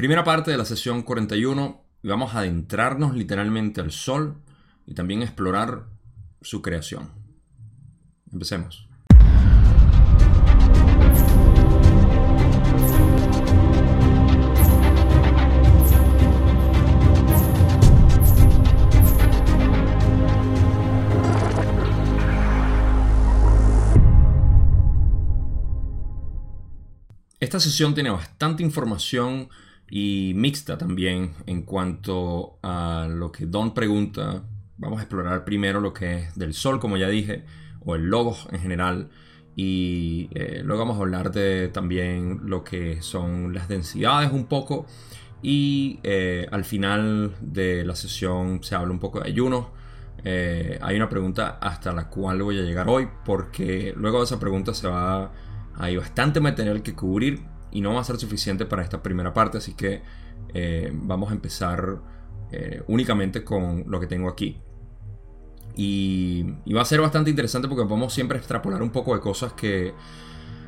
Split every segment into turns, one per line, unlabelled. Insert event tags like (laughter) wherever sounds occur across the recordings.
Primera parte de la sesión 41 vamos a adentrarnos literalmente al sol y también explorar su creación. Empecemos. Esta sesión tiene bastante información y mixta también en cuanto a lo que Don pregunta. Vamos a explorar primero lo que es del Sol, como ya dije, o el Logos en general. Y eh, luego vamos a hablar de también lo que son las densidades un poco. Y eh, al final de la sesión se habla un poco de ayuno. Eh, hay una pregunta hasta la cual voy a llegar hoy porque luego de esa pregunta se va hay bastante material que cubrir y no va a ser suficiente para esta primera parte, así que eh, vamos a empezar eh, únicamente con lo que tengo aquí. Y, va a ser bastante interesante porque podemos siempre extrapolar un poco de cosas que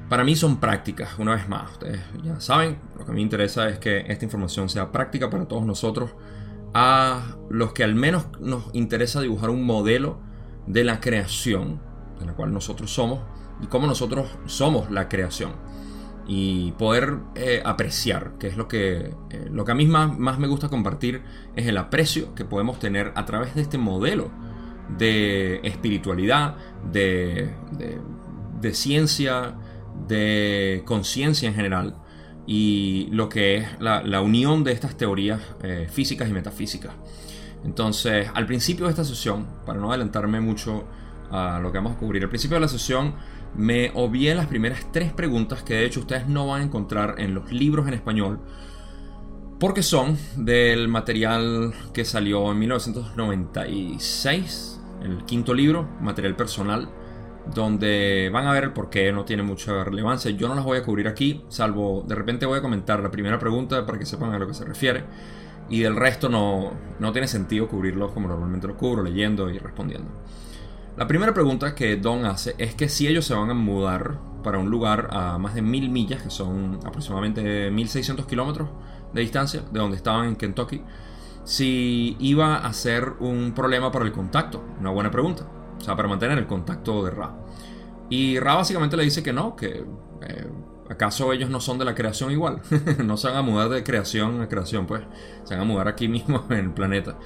para mí son prácticas, una vez más. Ustedes ya saben, lo que me interesa es que esta información sea práctica para todos nosotros, a los que al menos nos interesa dibujar un modelo de la creación, de la cual nosotros somos, y cómo nosotros somos la creación. Y poder eh, apreciar, que es lo que, eh, lo que a mí más, me gusta compartir, es el aprecio que podemos tener a través de este modelo de espiritualidad, de, de, ciencia, de conciencia en general, y lo que es la, unión de estas teorías eh, físicas y metafísicas. Entonces, al principio de esta sesión, para no adelantarme mucho a lo que vamos a cubrir, al principio de la sesión me obvié las primeras tres preguntas que de hecho ustedes no van a encontrar en los libros en español porque son del material que salió en 1996, el quinto libro, material personal, donde van a ver el por qué no tiene mucha relevancia. Yo no las voy a cubrir aquí, salvo de repente voy a comentar la primera pregunta para que sepan a lo que se refiere. Y del resto no, no tiene sentido cubrirlo como normalmente lo cubro, leyendo y respondiendo. La primera pregunta que Don hace es que si ellos se van a mudar para un lugar a más de mil millas, que son aproximadamente 1600 kilómetros de distancia de donde estaban en Kentucky, si iba a ser un problema para el contacto. Una buena pregunta. O sea, para mantener el contacto de Ra. Y Ra básicamente le dice que no, que eh, acaso ellos no son de la creación igual. (laughs) no se van a mudar de creación a creación, pues. Se van a mudar aquí (laughs) mismo en el planeta.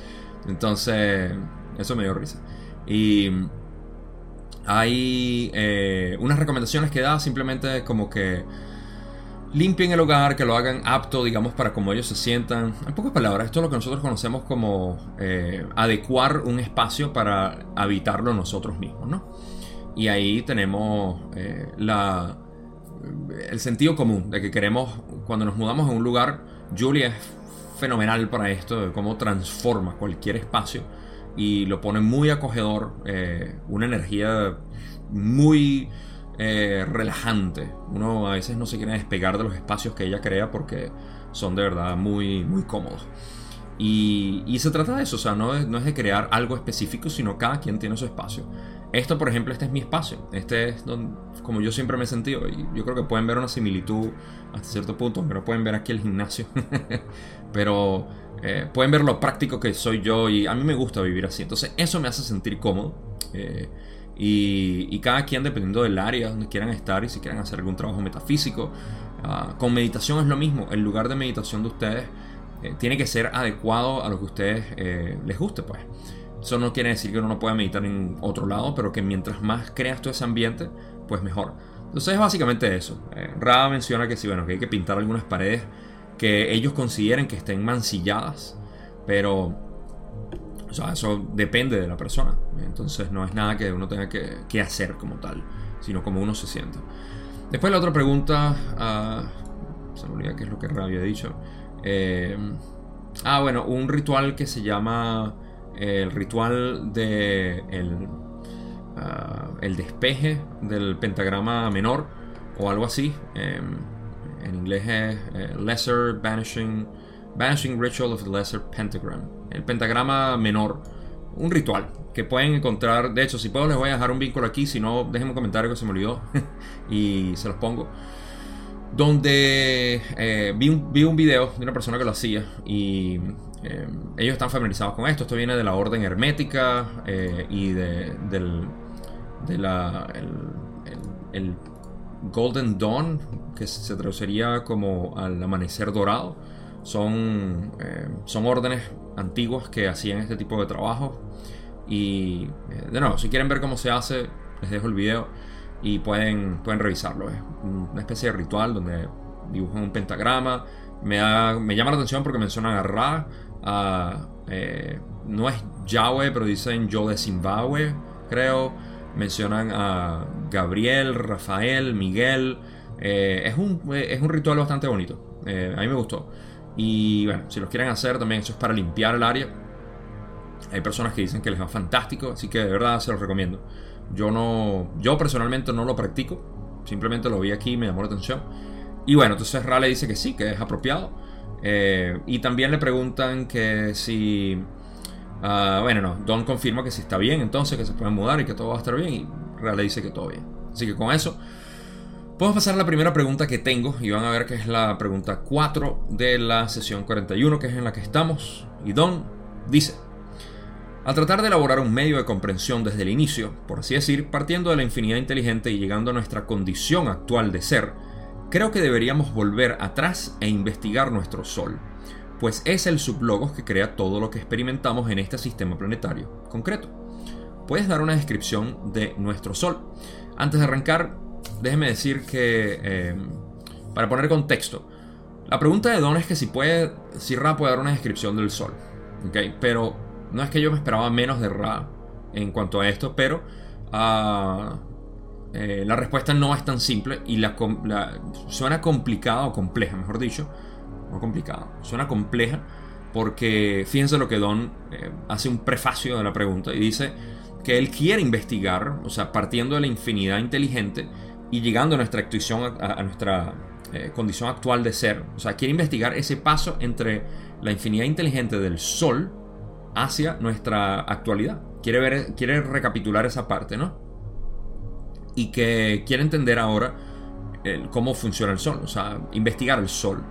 Entonces, eso me dio risa. Y hay eh, unas recomendaciones que da simplemente como que limpien el hogar, que lo hagan apto, digamos, para como ellos se sientan. En pocas palabras, esto es lo que nosotros conocemos como eh, adecuar un espacio para habitarlo nosotros mismos, ¿no? Y ahí tenemos eh, la, el sentido común de que queremos, cuando nos mudamos a un lugar, Julia es fenomenal para esto, de cómo transforma cualquier espacio y lo pone muy acogedor, eh, una energía muy eh, relajante. Uno a veces no se quiere despegar de los espacios que ella crea porque son de verdad muy, muy cómodos. Y, y se trata de eso, o sea, no es, no es de crear algo específico, sino cada quien tiene su espacio. Esto, por ejemplo, este es mi espacio. Este es donde, como yo siempre me he sentido. Y yo creo que pueden ver una similitud hasta cierto punto, pero pueden ver aquí el gimnasio. (laughs) pero eh, pueden ver lo práctico que soy yo y a mí me gusta vivir así. Entonces eso me hace sentir cómodo. Eh, y, cada quien dependiendo del área donde quieran estar y si quieren hacer algún trabajo metafísico. Ah, con meditación es lo mismo. El lugar de meditación de ustedes eh, tiene que ser adecuado a lo que a ustedes les guste. Pues. Eso no quiere decir que uno no pueda meditar en otro lado, pero que mientras más creas tú ese ambiente, pues mejor. Entonces es básicamente eso. Rada menciona que sí, bueno, que hay que pintar algunas paredes que ellos consideren que estén mancilladas, pero o sea, eso depende de la persona. Entonces no es nada que uno tenga que, hacer como tal, sino como uno se sienta. Después la otra pregunta, uh, se me olvida qué es lo que había dicho. Eh, ah, bueno, un ritual que se llama el ritual de ah, despeje del pentagrama menor o algo así. Em, en inglés es eh, Lesser Banishing, Banishing Ritual of the Lesser Pentagram. El pentagrama menor. Un ritual que pueden encontrar. De hecho, si puedo, les voy a dejar un vínculo aquí. Si no, déjenme un comentario que se me olvidó (laughs) y se los pongo. donde eh, vi, un, vi, un, video de una persona que lo hacía y eh, ellos están familiarizados con esto. Esto viene de la orden hermética y de, del de la, el, Golden Dawn, que se traduciría como al amanecer dorado. Son, son órdenes antiguas que hacían este tipo de trabajo. Y de nuevo, si quieren ver cómo se hace, les dejo el video y pueden, pueden revisarlo. Es una especie de ritual donde dibujan un pentagrama. Me, me llama la atención porque mencionan a Ra, eh, no es Yahweh, pero dicen yo de Zimbabue, creo. Mencionan a Gabriel, Rafael, Miguel. Eh, es, un, es un ritual bastante bonito. Eh, a mí me gustó. Y bueno, si los quieren hacer también, eso es para limpiar el área. Hay personas que dicen que les va fantástico, así que de verdad se los recomiendo. Yo no, yo personalmente no lo practico, simplemente lo vi aquí y me llamó la atención. Y bueno, entonces Rale dice que sí, que es apropiado. Eh, y también le preguntan que si, uh, bueno, no, Don confirma que si está bien, entonces que se pueden mudar y que todo va a estar bien. Y Rale dice que todo bien. Así que con eso, podemos pasar a la primera pregunta que tengo. Y van a ver que es la pregunta 4 de la sesión 41, que es en la que estamos. Y Don dice. Al tratar de elaborar un medio de comprensión desde el inicio, por así decir, partiendo de la infinidad inteligente y llegando a nuestra condición actual de ser, creo que deberíamos volver atrás e investigar nuestro Sol, pues es el sublogos que crea todo lo que experimentamos en este sistema planetario concreto. ¿Puedes dar una descripción de nuestro Sol? Antes de arrancar, déjeme decir que, em, para poner contexto, la pregunta de Don es que si, puede, si Ra puede dar una descripción del Sol, pero no es que yo me esperaba menos de Ra en cuanto a esto, pero ah, eh, la respuesta no es tan simple y la, suena complicada o compleja, mejor dicho. No complicada, suena compleja porque fíjense lo que Don eh, hace un prefacio de la pregunta y dice que él quiere investigar, o sea, partiendo de la infinidad inteligente y llegando a nuestra a, nuestra eh, condición actual de ser, o sea, quiere investigar ese paso entre la infinidad inteligente del Sol hacia nuestra actualidad. Quiere, ver, quiere recapitular esa parte, ¿no? Y que quiere entender ahora cómo funciona el Sol, o sea, investigar el Sol,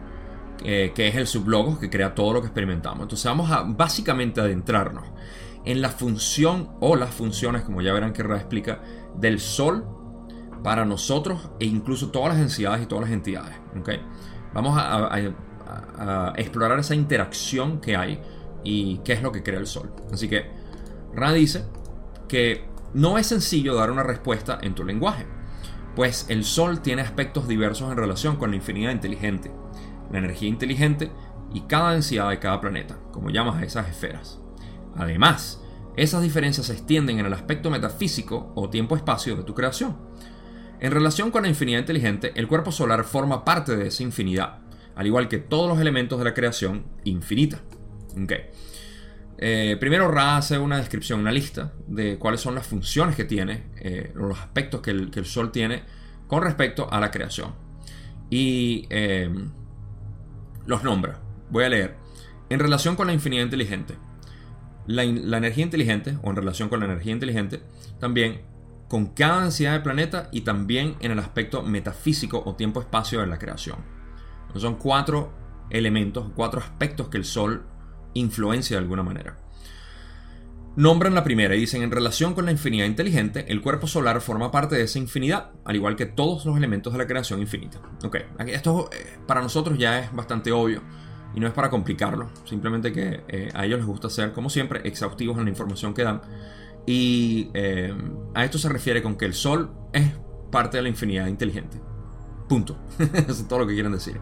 que es el sublogos que crea todo lo que experimentamos. Entonces vamos a básicamente adentrarnos en la función o las funciones, como ya verán que Ra explica, del Sol para nosotros e incluso todas las densidades y todas las entidades. ¿okay? Vamos a explorar esa interacción que hay y qué es lo que crea el Sol. Así que Ra dice que no es sencillo dar una respuesta en tu lenguaje, pues el Sol tiene aspectos diversos en relación con la infinidad inteligente, la energía inteligente y cada densidad de cada planeta, como llamas a esas esferas. Además, esas diferencias se extienden en el aspecto metafísico o tiempo-espacio de tu creación. En relación con la infinidad inteligente, el cuerpo solar forma parte de esa infinidad, al igual que todos los elementos de la creación infinita. Okay. Eh, primero Ra hace una descripción, una lista de cuáles son las funciones que tiene, eh, los aspectos que el, Sol tiene con respecto a la creación. Y eh, los nombra. Voy a leer. En relación con la infinidad inteligente, la, energía inteligente, o en relación con la energía inteligente, también con cada densidad de planeta y también en el aspecto metafísico o tiempo-espacio de la creación. son cuatro elementos, cuatro aspectos que el Sol influencia de alguna manera. Nombran la primera y dicen, en relación con la infinidad inteligente, el cuerpo solar forma parte de esa infinidad, al igual que todos los elementos de la creación infinita. Ok, esto eh, para nosotros ya es bastante obvio y no es para complicarlo, simplemente que eh, a ellos les gusta ser, como siempre, exhaustivos en la información que dan. Y eh, a esto se refiere con que el Sol es parte de la infinidad inteligente. Punto. (laughs) Eso es todo lo que quieren decir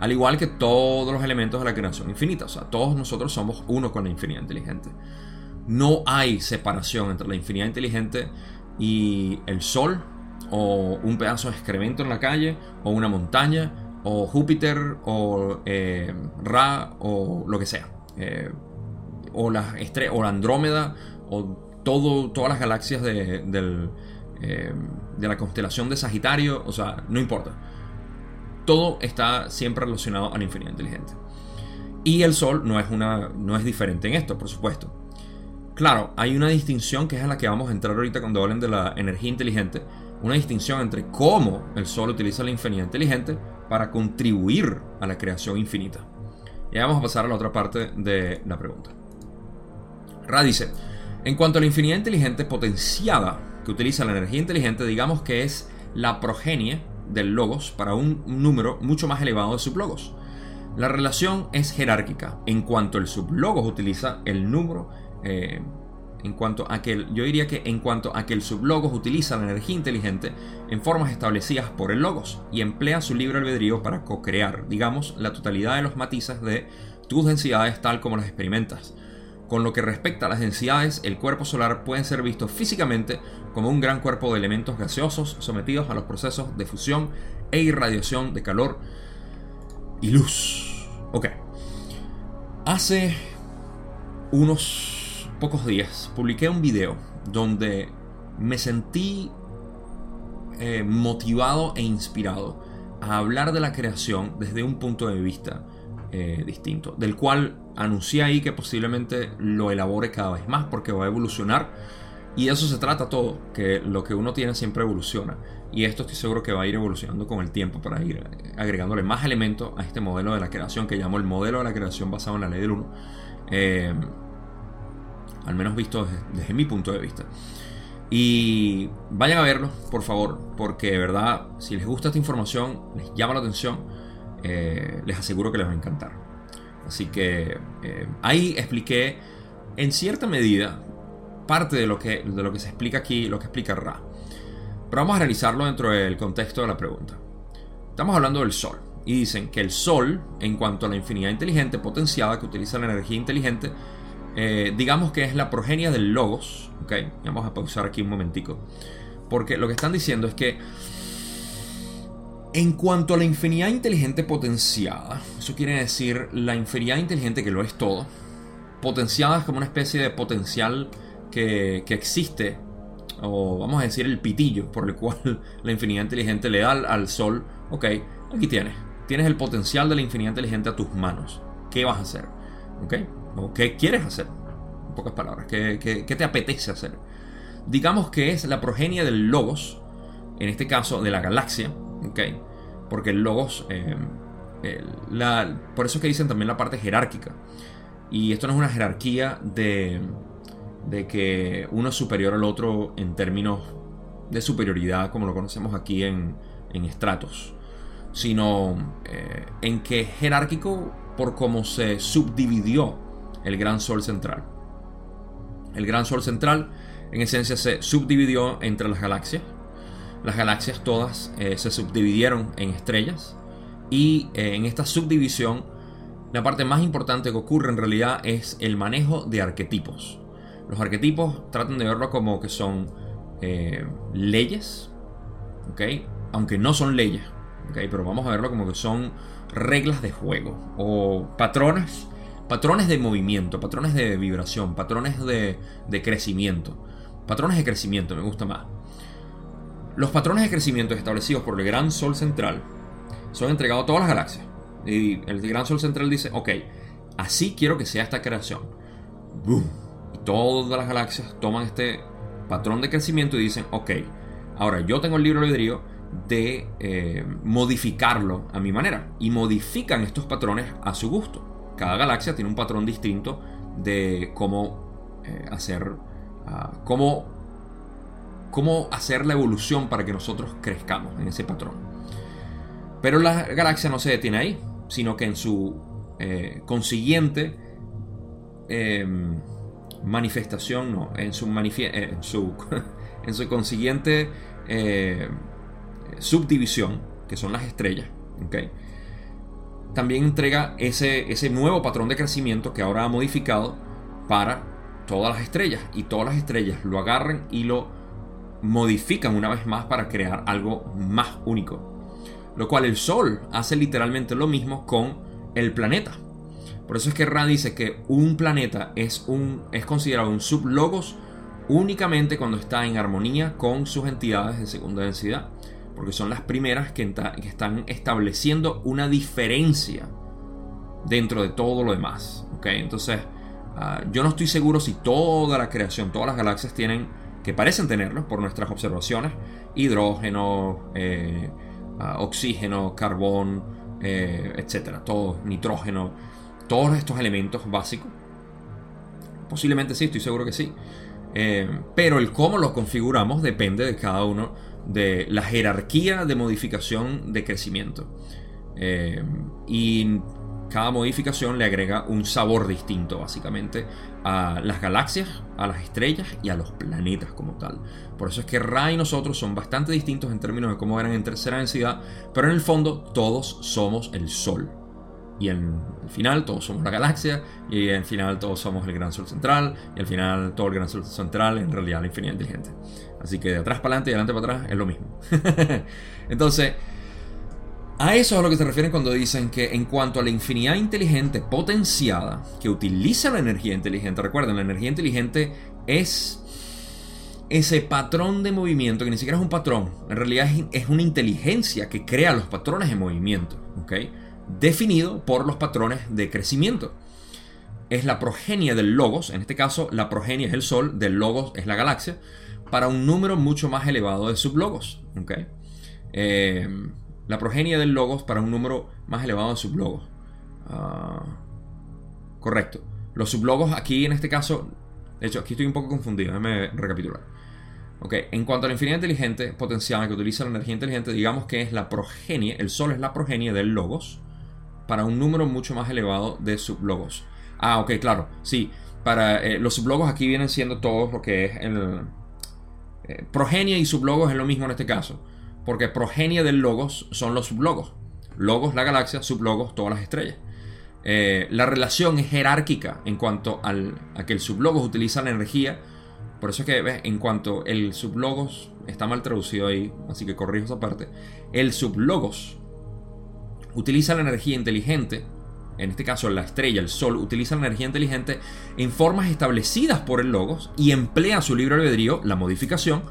al igual que todos los elementos de la creación infinita. O sea, todos nosotros somos uno con la infinidad inteligente. No hay separación entre la infinidad inteligente y el Sol, o un pedazo de excremento en la calle, o una montaña, o Júpiter, o eh, Ra, o lo que sea. Eh, o, la o la Andrómeda, o todas las galaxias de, eh, de la constelación de Sagitario. O sea, no importa todo está siempre relacionado a la infinidad inteligente. Y el Sol no es, una, no es diferente en esto, por supuesto. Claro, hay una distinción que es a la que vamos a entrar ahorita cuando hablen de la energía inteligente. Una distinción entre cómo el Sol utiliza la infinidad inteligente para contribuir a la creación infinita. Y vamos a pasar a la otra parte de la pregunta. Ra dice, en cuanto a la infinidad inteligente potenciada que utiliza la energía inteligente, digamos que es la progenie del logos para un número mucho más elevado de sublogos. La relación es jerárquica en cuanto el sublogos utiliza el número eh, en cuanto a que yo diría que en cuanto a que el sublogos utiliza la energía inteligente en formas establecidas por el logos y emplea su libre albedrío para co-crear, digamos, la totalidad de los matices de tus densidades tal como las experimentas. Con lo que respecta a las densidades, el cuerpo solar puede ser visto físicamente como un gran cuerpo de elementos gaseosos sometidos a los procesos de fusión e irradiación de calor y luz. Ok. Hace unos pocos días publiqué un video donde me sentí eh, motivado e inspirado a hablar de la creación desde un punto de vista eh, distinto, del cual anuncié ahí que posiblemente lo elabore cada vez más porque va a evolucionar. Y de eso se trata todo, que lo que uno tiene siempre evoluciona. Y esto estoy seguro que va a ir evolucionando con el tiempo para ir agregándole más elementos a este modelo de la creación que llamo el modelo de la creación basado en la ley del 1, eh, al menos visto desde, mi punto de vista. Y vayan a verlo, por favor, porque de verdad, si les gusta esta información, les llama la atención, eh, les aseguro que les va a encantar. Así que eh, ahí expliqué en cierta medida parte de lo, que, de lo que se explica aquí, lo que explica Ra. Pero vamos a realizarlo dentro del contexto de la pregunta. Estamos hablando del Sol. Y dicen que el Sol, en cuanto a la infinidad inteligente potenciada que utiliza la energía inteligente, eh, digamos que es la progenia del Logos. ¿ok? Vamos a pausar aquí un momentico. Porque lo que están diciendo es que en cuanto a la infinidad inteligente potenciada, eso quiere decir la infinidad inteligente que lo es todo, potenciada es como una especie de potencial que, existe, o vamos a decir el pitillo por el cual (laughs) la infinidad inteligente le da al, sol, ok, aquí tienes, tienes el potencial de la infinidad inteligente a tus manos, ¿qué vas a hacer? ¿Ok? ¿O qué quieres hacer? En pocas palabras, ¿qué, te apetece hacer? Digamos que es la progenie del logos, en este caso de la galaxia, porque el logos, eh, por eso es que dicen también la parte jerárquica. Y esto no es una jerarquía de, que uno es superior al otro en términos de superioridad, como lo conocemos aquí en, en estratos, sino eh, en que es jerárquico por cómo se subdividió el gran sol central. El gran sol central, en esencia, se subdividió entre las galaxias las galaxias todas eh, se subdividieron en estrellas y eh, en esta subdivisión la parte más importante que ocurre en realidad es el manejo de arquetipos. Los arquetipos tratan de verlo como que son eh, leyes, aunque no son leyes, pero vamos a verlo como que son reglas de juego o patrones, patrones de movimiento, patrones de vibración, patrones de, de crecimiento. Patrones de crecimiento me gusta más. Los patrones de crecimiento establecidos por el gran Sol central son entregados a todas las galaxias. Y el gran Sol central dice, ok, así quiero que sea esta creación. Y todas las galaxias toman este patrón de crecimiento y dicen, ok, ahora yo tengo el libre albedrío de eh, modificarlo a mi manera. Y modifican estos patrones a su gusto. Cada galaxia tiene un patrón distinto de cómo eh, hacer, uh, cómo cómo hacer la evolución para que nosotros crezcamos en ese patrón. Pero la galaxia no se detiene ahí, sino que en su eh, consiguiente em, manifestación, no, en su, eh, en su, (laughs) en su consiguiente subdivisión, que son las estrellas, también entrega ese, ese nuevo patrón de crecimiento que ahora ha modificado para todas las estrellas. Y todas las estrellas lo agarran y lo modifican una vez más para crear algo más único. Lo cual el Sol hace literalmente lo mismo con el planeta. Por eso es que Ra dice que un planeta es, un, es considerado un sublogos únicamente cuando está en armonía con sus entidades de segunda densidad. Porque son las primeras que, están estableciendo una diferencia dentro de todo lo demás. ¿okay? Entonces, ah, yo no estoy seguro si toda la creación, todas las galaxias tienen que parecen tenerlo por nuestras observaciones, hidrógeno, eh, ah, oxígeno, carbón, eh, etcétera, todo, nitrógeno, todos estos elementos básicos. Posiblemente sí, estoy seguro que sí. Eh, pero el cómo lo configuramos depende de cada uno de la jerarquía de modificación de crecimiento. Eh, y cada modificación le agrega un sabor distinto, básicamente, a las galaxias, a las estrellas y a los planetas como tal. Por eso es que Ra y nosotros son bastante distintos en términos de cómo eran en tercera densidad, pero en el fondo todos somos el Sol. Y en el final todos somos la galaxia, y en el final todos somos el gran sol central, y al final todo el gran sol central en realidad la infinidad inteligente. Así que de atrás para adelante y de adelante para atrás es lo mismo. (laughs) Entonces, a eso es a lo que se refieren cuando dicen que en cuanto a la infinidad inteligente potenciada que utiliza la energía inteligente, recuerden, la energía inteligente es ese patrón de movimiento que ni siquiera es un patrón, en realidad es, una inteligencia que crea los patrones de movimiento, ¿ok? Definido por los patrones de crecimiento. Es la progenie del logos, en este caso la progenie es el sol, del logos es la galaxia, para un número mucho más elevado de sublogos. Eh, la progenie del logos para un número más elevado de sublogos. Ah, correcto. Los sublogos aquí en este caso, de hecho aquí estoy un poco confundido, déjame recapitular. En cuanto a la infinidad inteligente potencial que utiliza la energía inteligente, digamos que es la progenie, el Sol es la progenie del logos para un número mucho más elevado de sublogos. Ah, ok, claro, sí. Para eh, los sublogos aquí vienen siendo todos lo que es el... Eh, progenie y sublogos es lo mismo en este caso porque progenie del logos son los sublogos. Logos la galaxia, sublogos todas las estrellas. Eh, la relación es jerárquica en cuanto al, a que el sublogos utiliza la energía. Por eso es que en cuanto el sublogos está mal traducido ahí, así que corrijo esa parte. El sublogos utiliza la energía inteligente, en este caso la estrella, el sol, utiliza la energía inteligente en formas establecidas por el logos y emplea su libre albedrío, la modificación,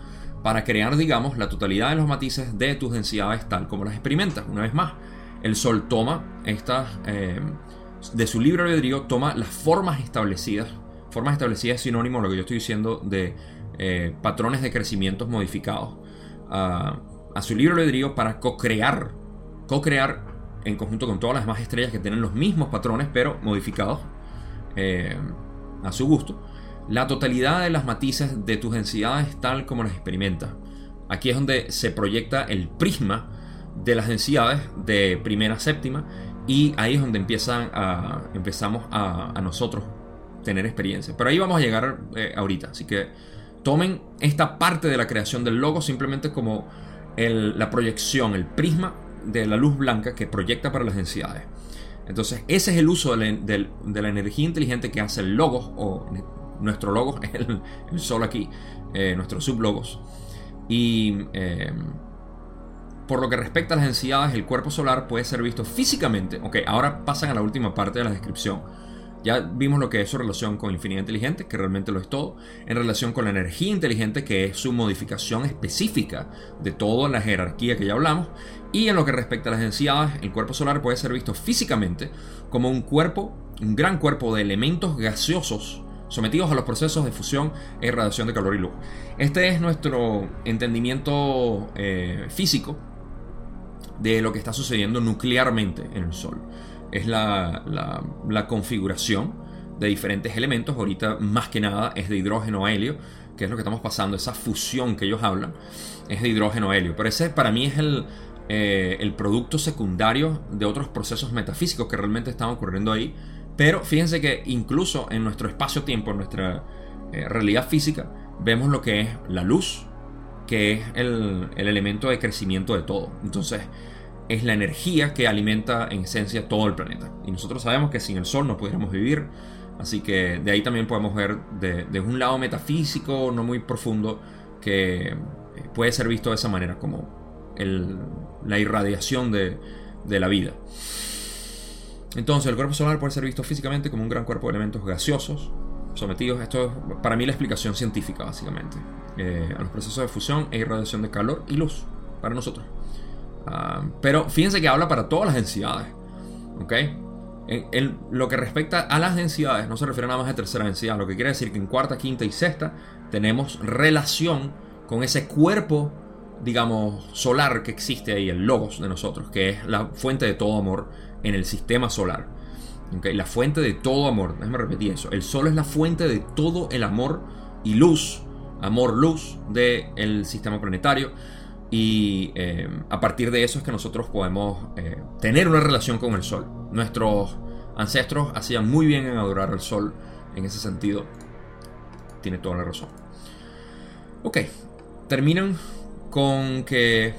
para crear, digamos, la totalidad de los matices de tus densidades tal como las experimentas. Una vez más, el Sol toma estas, eh, de su libre albedrío, toma las formas establecidas. Formas establecidas es sinónimo a lo que yo estoy diciendo de eh, patrones de crecimientos modificados. a su libre albedrío para co-crear, co-crear en conjunto con todas las demás estrellas que tienen los mismos patrones, pero modificados eh, a su gusto la totalidad de las matices de tus densidades tal como las experimentas. Aquí es donde se proyecta el prisma de las densidades de primera a séptima y ahí es donde empiezan empezamos a, nosotros tener experiencia. Pero ahí vamos a llegar eh, ahorita, así que tomen esta parte de la creación del logo simplemente como la proyección, el prisma de la luz blanca que proyecta para las densidades. Entonces, ese es el uso de la, energía inteligente que hace el logo o nuestro logo, (laughs) el, sol aquí, eh, nuestros sublogos. Y em, por lo que respecta a las densidades, el cuerpo solar puede ser visto físicamente. Ok, ahora pasan a la última parte de la descripción. Ya vimos lo que es su relación con infinidad inteligente, que realmente lo es todo, en relación con la energía inteligente, que es su modificación específica de toda la jerarquía que ya hablamos, y en lo que respecta a las densidades, el cuerpo solar puede ser visto físicamente como un cuerpo, un gran cuerpo de elementos gaseosos sometidos a los procesos de fusión e irradiación de calor y luz. Este es nuestro entendimiento eh, físico de lo que está sucediendo nuclearmente en el Sol. Es la, configuración de diferentes elementos. Ahorita más que nada es de hidrógeno a helio, que es lo que estamos pasando. Esa fusión que ellos hablan es de hidrógeno a helio. Pero ese para mí es el, eh, el producto secundario de otros procesos metafísicos que realmente están ocurriendo ahí pero fíjense que incluso en nuestro espacio-tiempo, en nuestra eh, realidad física, vemos lo que es la luz, que es el, elemento de crecimiento de todo. Entonces, es la energía que alimenta en esencia todo el planeta. Y nosotros sabemos que sin el Sol no pudiéramos vivir. Así que de ahí también podemos ver de, un lado metafísico, no muy profundo, que eh, puede ser visto de esa manera, como la irradiación de, de la vida. Entonces, el cuerpo solar puede ser visto físicamente como un gran cuerpo de elementos gaseosos sometidos, esto es para mí la explicación científica básicamente, eh, a los procesos de fusión e irradiación de calor y luz para nosotros. Ah, pero fíjense que habla para todas las densidades. ¿ok? En, lo que respecta a las densidades, no se refiere nada más a tercera densidad, lo que quiere decir que en cuarta, quinta y sexta tenemos relación con ese cuerpo digamos, solar que existe ahí, el logos de nosotros, que es la fuente de todo amor en el sistema solar. La fuente de todo amor, déjame repetir eso. El sol es la fuente de todo el amor y luz, amor-luz del sistema planetario. Y eh, a partir de eso es que nosotros podemos eh, tener una relación con el sol. Nuestros ancestros hacían muy bien en adorar al sol en ese sentido. Tiene toda la razón. Ok, terminan con que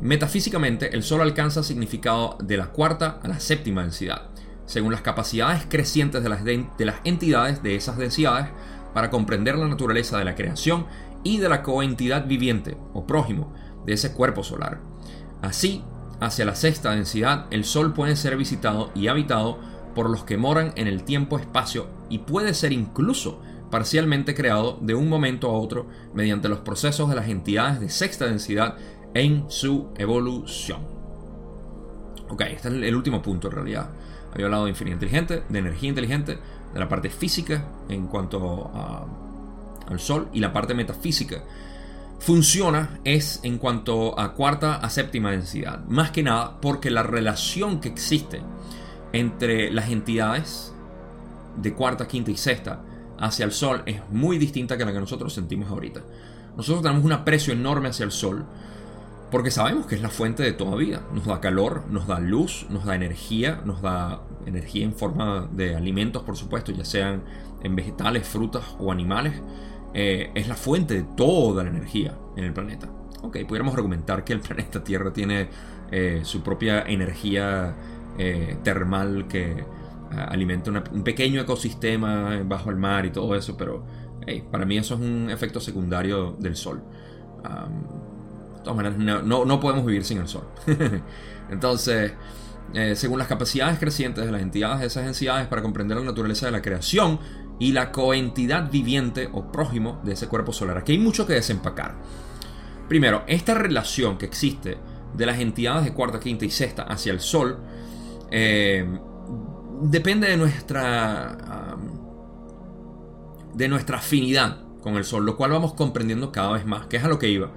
metafísicamente el Sol alcanza significado de la cuarta a la séptima densidad, según las capacidades crecientes de las, de, las entidades de esas densidades para comprender la naturaleza de la creación y de la coentidad viviente o prójimo de ese cuerpo solar. Así, hacia la sexta densidad, el Sol puede ser visitado y habitado por los que moran en el tiempo-espacio y puede ser incluso parcialmente creado de un momento a otro mediante los procesos de las entidades de sexta densidad en su evolución. Ok, este es el último punto en realidad. Había hablado de infinidad inteligente, de energía inteligente, de la parte física en cuanto al Sol y la parte metafísica. Funciona es en cuanto a cuarta a séptima densidad. Más que nada porque la relación que existe entre las entidades de cuarta, quinta y sexta hacia el sol es muy distinta que la que nosotros sentimos ahorita. Nosotros tenemos un aprecio enorme hacia el sol porque sabemos que es la fuente de toda vida. Nos da calor, nos da luz, nos da energía, nos da energía en forma de alimentos, por supuesto, ya sean en vegetales, frutas o animales. Eh, es la fuente de toda la energía en el planeta. Ok, pudiéramos argumentar que el (laughs) planeta Tierra tiene eh, su propia energía eh, termal que alimenta un pequeño ecosistema bajo el mar y todo eso, pero para mí eso es un efecto secundario del sol. de todas maneras, no, podemos vivir sin el sol. (laughs) Entonces, eh, según las capacidades crecientes de las entidades, esas entidades para comprender la naturaleza de la creación y la coentidad viviente o prójimo de ese cuerpo solar. Aquí hay mucho que desempacar. Primero, esta relación que existe de las entidades de cuarta, quinta y sexta hacia el Sol eh, depende de nuestra, de nuestra afinidad con el Sol, lo cual vamos comprendiendo cada vez más, que es a lo que iba.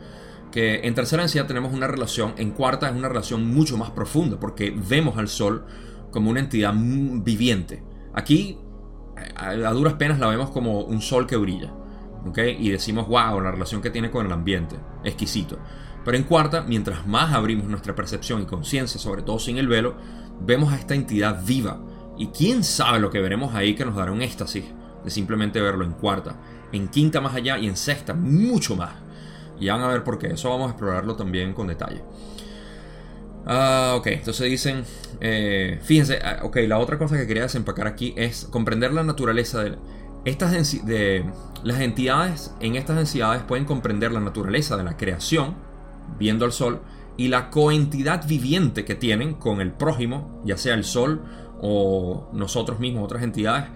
Que en tercera densidad tenemos una relación, en cuarta es una relación mucho más profunda, porque vemos al Sol como una entidad viviente. Aquí, a, duras penas, la vemos como un Sol que brilla. ¿okay? Y decimos, wow, la relación que tiene con el ambiente, exquisito. Pero en cuarta, mientras más abrimos nuestra percepción y conciencia, sobre todo sin el velo, vemos a esta entidad viva, y quién sabe lo que veremos ahí que nos dará un éxtasis de simplemente verlo en cuarta, en quinta más allá y en sexta mucho más. Y van a ver por qué. Eso vamos a explorarlo también con detalle. Ah, ok, entonces dicen, eh, fíjense, ah, ok, la otra cosa que quería desempacar aquí es comprender la naturaleza de estas de las entidades. En estas densidades pueden comprender la naturaleza de la creación, viendo al sol, y la coentidad viviente que tienen con el prójimo, ya sea el sol o nosotros mismos, otras entidades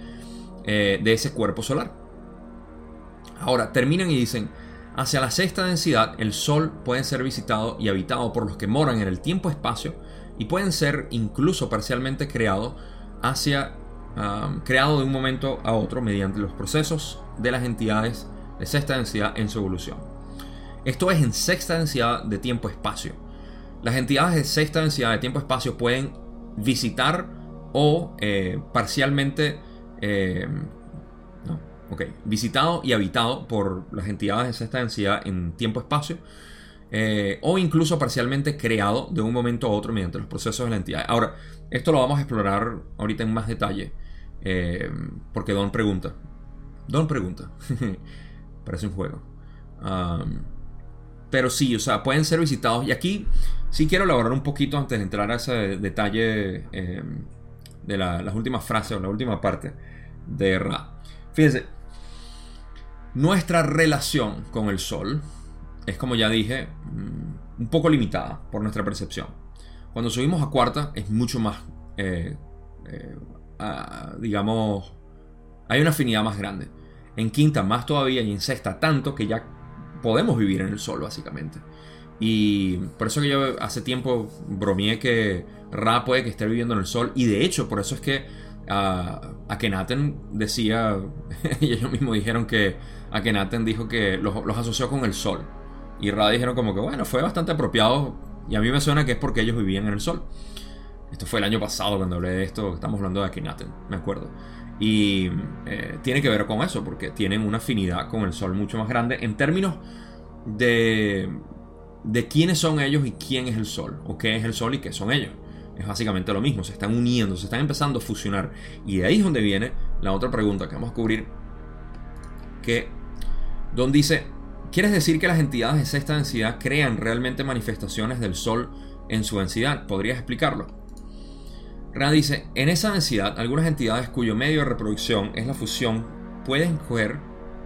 eh, de ese cuerpo solar. Ahora, terminan y dicen, hacia la sexta densidad, el Sol puede ser visitado y habitado por los que moran en el tiempo-espacio y pueden ser incluso parcialmente creado hacia creado de un momento a otro mediante los procesos de las entidades de sexta densidad en su evolución. Esto es en sexta densidad de tiempo-espacio. Las entidades de sexta densidad de tiempo-espacio pueden visitar o eh, parcialmente eh, visitado y habitado por las entidades de esta densidad en tiempo-espacio. Eh, o incluso parcialmente creado de un momento a otro mediante los procesos de la entidad. Ahora, esto lo vamos a explorar ahorita en más detalle, porque Don pregunta. Don pregunta. (laughs) Parece un juego. pero sí, o sea, pueden ser visitados. Y aquí sí quiero elaborar un poquito antes de entrar a ese detalle de las últimas frases o la última parte de Ra. Fíjense, nuestra relación con el Sol es, como ya dije, mm, un poco limitada por nuestra percepción. Cuando subimos a cuarta es mucho más, eh, eh, digamos, hay una afinidad más grande. En quinta más todavía y en sexta tanto que ya podemos vivir en el Sol básicamente. Y por eso que yo hace tiempo bromeé que Ra puede que esté viviendo en el sol. Y de hecho, por eso es que uh, Akenaten decía, y (laughs) ellos mismos dijeron que Akenaten dijo que los, asoció con el sol. Y Ra dijeron como que, bueno, fue bastante apropiado. Y a mí me suena que es porque ellos vivían en el sol. Esto fue el año pasado cuando hablé de esto, estamos hablando de Akhenaten, me acuerdo. Y eh, tiene que ver con eso, porque tienen una afinidad con el sol mucho más grande en términos de, de quiénes son ellos y quién es el sol, o qué es el sol y qué son ellos. Es básicamente lo mismo, se están uniendo, se están empezando a fusionar. Y de ahí es donde viene la otra pregunta que vamos a cubrir, que Don dice, ¿quieres decir que las entidades de sexta densidad crean realmente manifestaciones del Sol en su densidad? ¿Podrías explicarlo? Ra dice, en esa densidad, algunas entidades cuyo medio de reproducción es la fusión pueden escoger,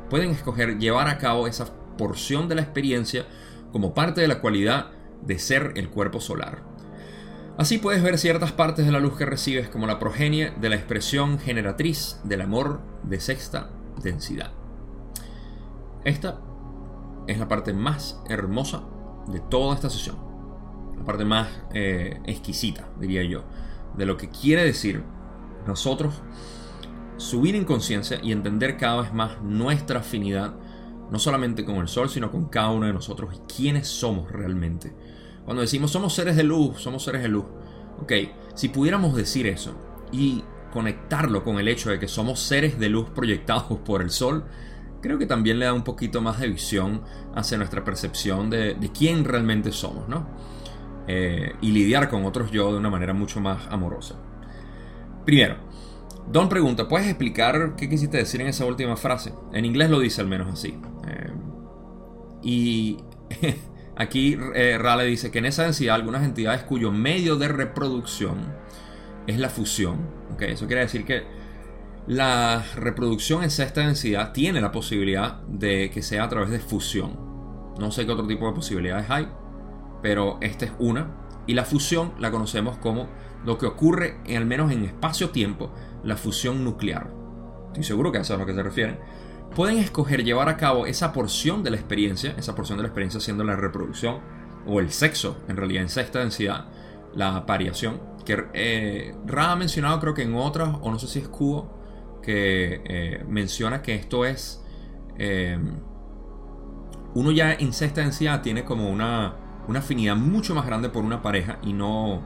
pueden escoger llevar a cabo esa porción de la experiencia como parte de la cualidad de ser el cuerpo solar. Así puedes ver ciertas partes de la luz que recibes como la progenie de la expresión generatriz del amor de sexta densidad. Esta es la parte más hermosa de toda esta sesión. La parte más eh, exquisita, diría yo, de lo que quiere decir nosotros subir en conciencia y entender cada vez más nuestra afinidad, no solamente con el sol, sino con cada uno de nosotros y quiénes somos realmente. Cuando decimos somos seres de luz, somos seres de luz. Ok, si pudiéramos decir eso y conectarlo con el hecho de que somos seres de luz proyectados por el sol, creo que también le da un poquito más de visión hacia nuestra percepción de, quién realmente somos, ¿no? Eh, y lidiar con otros yo de una manera mucho más amorosa. Primero, Don pregunta, ¿puedes explicar qué quisiste decir en esa última frase? En inglés lo dice al menos así. Y (laughs) aquí eh, Rale dice que en esa densidad algunas entidades cuyo medio de reproducción es la fusión. ¿okay? Eso quiere decir que la reproducción en sexta densidad tiene la posibilidad de que sea a través de fusión. No sé qué otro tipo de posibilidades hay, pero esta es una. Y la fusión la conocemos como lo que ocurre, al menos en espacio-tiempo, la fusión nuclear. Estoy seguro que eso es a lo que se refieren. Pueden escoger llevar a cabo esa porción de la experiencia, esa porción de la experiencia siendo la reproducción o el sexo, en realidad en sexta densidad, la apariación, que eh, ha mencionado creo que en otras, o no sé si es Cubo, que eh, menciona que esto es... Eh, uno ya en sexta densidad tiene como una, una afinidad mucho más grande por una pareja y no,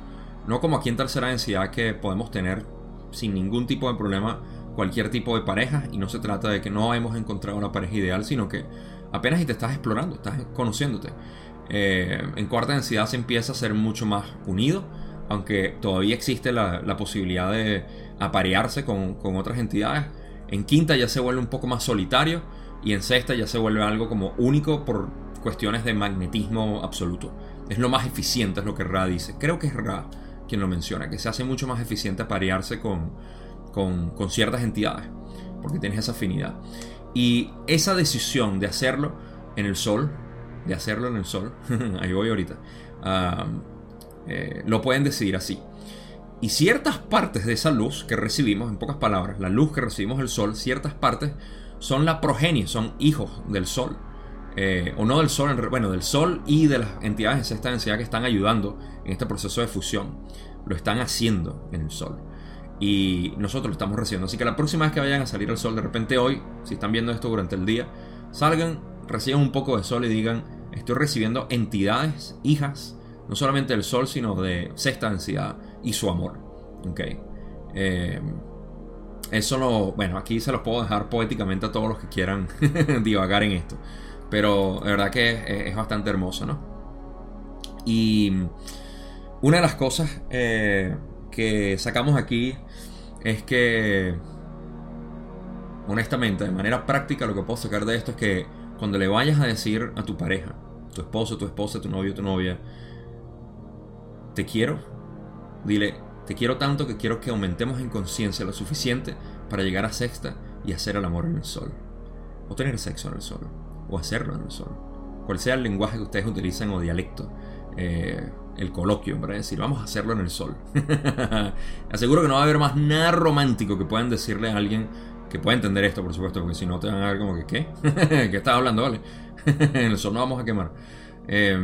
no como aquí en tercera densidad que podemos tener sin ningún tipo de problema cualquier tipo de pareja y no se trata de que no hemos encontrado una pareja ideal, sino que apenas y te estás explorando, estás conociéndote. Eh, en cuarta densidad se empieza a ser mucho más unido, aunque todavía existe la, la posibilidad de aparearse con, con otras entidades. En quinta ya se vuelve un poco más solitario y en sexta ya se vuelve algo como único por cuestiones de magnetismo absoluto. Es lo más eficiente, es lo que Ra dice. Creo que es Ra quien lo menciona, que se hace mucho más eficiente aparearse con, con, con ciertas entidades, porque tienes esa afinidad. Y esa decisión de hacerlo en el sol, de hacerlo en el sol, (laughs) ahí voy ahorita, eh, lo pueden decidir así. Y ciertas partes de esa luz que recibimos, en pocas palabras, la luz que recibimos del sol, ciertas partes son la progenie, son hijos del sol. Eh, o no del sol, bueno, del sol y de las entidades de sexta densidad que están ayudando en este proceso de fusión. Lo están haciendo en el sol. Y nosotros lo estamos recibiendo. Así que la próxima vez que vayan a salir al sol, de repente hoy, si están viendo esto durante el día, salgan, reciban un poco de sol y digan, estoy recibiendo entidades, hijas, no solamente del sol, sino de sexta densidad y su amor. Ok. Eh, eso lo. Bueno, aquí se los puedo dejar poéticamente a todos los que quieran (laughs) divagar en esto. Pero de verdad que es, bastante hermoso, ¿no? Y una de las cosas eh, que sacamos aquí es que, honestamente, de manera práctica, lo que puedo sacar de esto es que cuando le vayas a decir a tu pareja, tu esposo, tu esposa, tu novio, tu novia, te quiero, dile, te quiero tanto que quiero que aumentemos en conciencia lo suficiente para llegar a sexta y hacer el amor en el sol. O tener sexo en el sol. O hacerlo en el sol. Cual sea el lenguaje que ustedes utilizan o dialecto. Eh, el coloquio, para decir, vamos a hacerlo en el sol. (laughs) Aseguro que no va a haber más nada romántico que puedan decirle a alguien que pueda entender esto, por supuesto, porque si no te van a ver como que, ¿qué? (laughs) ¿Qué estás hablando? Vale. (laughs) en el sol no vamos a quemar. Eh,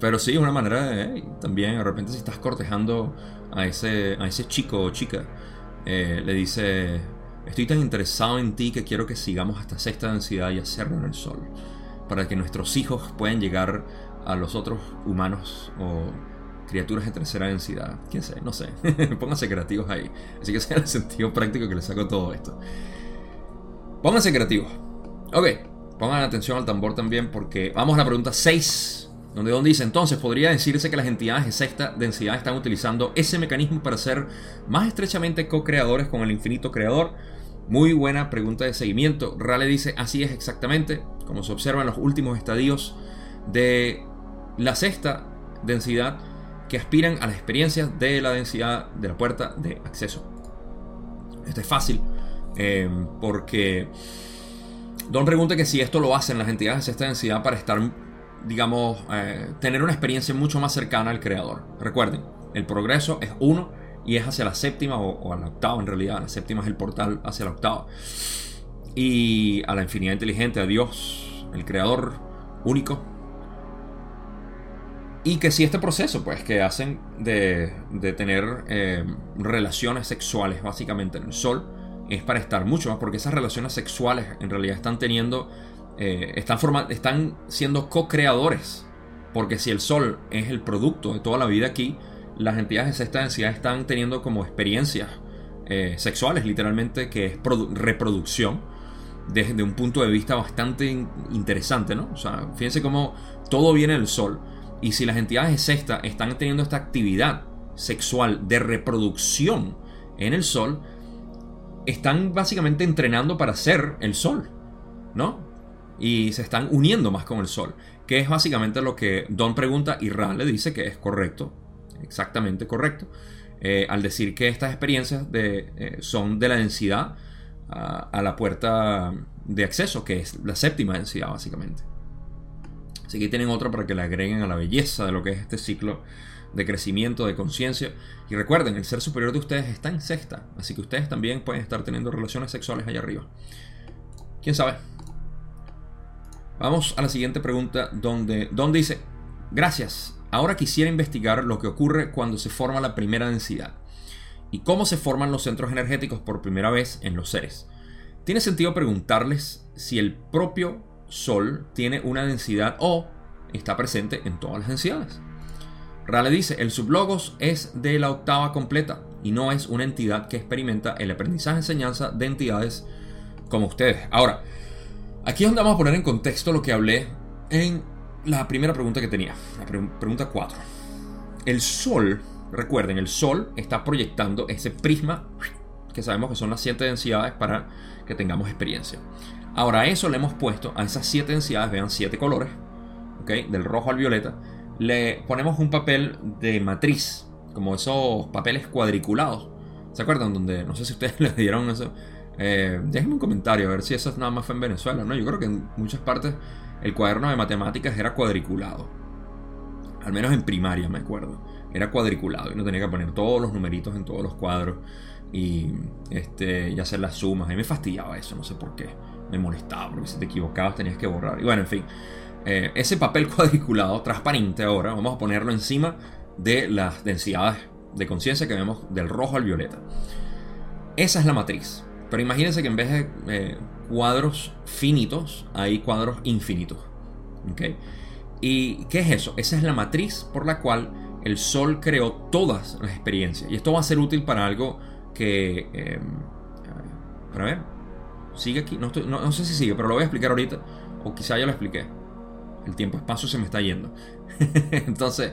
Pero sí, es una manera de, también de repente si estás cortejando a ese, a ese chico o chica, eh, le dice, estoy tan interesado en ti que quiero que sigamos hasta sexta densidad y hacerlo en el sol. para que nuestros hijos puedan llegar a los otros humanos o criaturas de tercera densidad. ¿Quién sé? No sé. (laughs) Pónganse creativos ahí. Así que (laughs) ese es el sentido práctico que le saco todo esto. Pónganse creativos. Ok, pongan atención al tambor también porque vamos a la pregunta 6. Donde Don dice, entonces podría decirse que las entidades de sexta densidad están utilizando ese mecanismo para ser más estrechamente co-creadores con el infinito creador. Muy buena pregunta de seguimiento. Rale dice, así es exactamente, como se observa en los últimos estadios de la sexta densidad que aspiran a las experiencias de la densidad de la puerta de acceso. Esto es fácil eh, porque Don pregunta que si esto lo hacen las entidades de sexta densidad para estar, digamos, eh, tener una experiencia mucho más cercana al creador. Recuerden, el progreso es uno y es hacia la séptima o, a la octava en realidad. La séptima es el portal hacia la octava. Y a la infinidad inteligente, a Dios, el creador único. Y que si este proceso, pues, que hacen de, tener eh, relaciones sexuales básicamente en el sol, es para estar mucho más, porque esas relaciones sexuales en realidad están teniendo, eh, están, están siendo co-creadores. Porque si el sol es el producto de toda la vida aquí, las entidades de sexta densidad están teniendo como experiencias eh, sexuales, literalmente, que es reproducción, desde un punto de vista bastante interesante, ¿no? O sea, fíjense cómo todo viene del sol. Y si las entidades de sexta están teniendo esta actividad sexual de reproducción en el sol, están básicamente entrenando para ser el sol, ¿no? Y se están uniendo más con el sol, que es básicamente lo que Don pregunta y Ra le dice que es correcto exactamente correcto, eh, al decir que estas experiencias de, eh, son de la densidad a, la puerta de acceso, que es la séptima densidad básicamente. Así que tienen otra para que le agreguen a la belleza de lo que es este ciclo de crecimiento, de conciencia. Y recuerden, el ser superior de ustedes está en sexta, así que ustedes también pueden estar teniendo relaciones sexuales allá arriba. ¿Quién sabe? Vamos a la siguiente pregunta, donde Don dice, gracias, Ahora quisiera investigar lo que ocurre cuando se forma la primera densidad y cómo se forman los centros energéticos por primera vez en los seres. Tiene sentido preguntarles si el propio Sol tiene una densidad o está presente en todas las densidades. Rale dice, el sublogos es de la octava completa y no es una entidad que experimenta el aprendizaje-enseñanza de entidades como ustedes. Ahora, aquí es donde vamos a poner en contexto lo que hablé en la primera pregunta que tenía, la pregunta 4. El Sol, recuerden, el Sol está proyectando ese prisma que sabemos que son las siete densidades para que tengamos experiencia. Ahora a eso le hemos puesto, a esas siete densidades, vean siete colores, del rojo al violeta, le ponemos un papel de matriz, como esos papeles cuadriculados. ¿Se acuerdan? Donde, no sé si ustedes (laughs) le dieron eso. Eh, déjenme un comentario a ver si eso nada más fue en Venezuela, ¿no? Yo creo que en muchas partes el cuaderno de matemáticas era cuadriculado. Al menos en primaria me acuerdo. Era cuadriculado y no tenía que poner todos los numeritos en todos los cuadros y, este, y hacer las sumas. A mí me fastidiaba eso, no sé por qué. Me molestaba porque si te equivocabas tenías que borrar. Y bueno, en fin. Eh, ese papel (laughs) cuadriculado, transparente ahora, vamos a ponerlo encima de las densidades de conciencia que vemos del rojo al violeta. Esa es la matriz. Pero imagínense que en vez de eh, cuadros finitos, hay cuadros infinitos. ¿Y qué es eso? Esa es la matriz por la cual el Sol creó todas las experiencias. Y esto va a ser útil para algo que... Eh, ver. Sigue aquí. No, no, sé si sigue, pero lo voy a explicar ahorita. O quizá ya lo expliqué. El tiempo-espacio se me está yendo. (laughs) Entonces,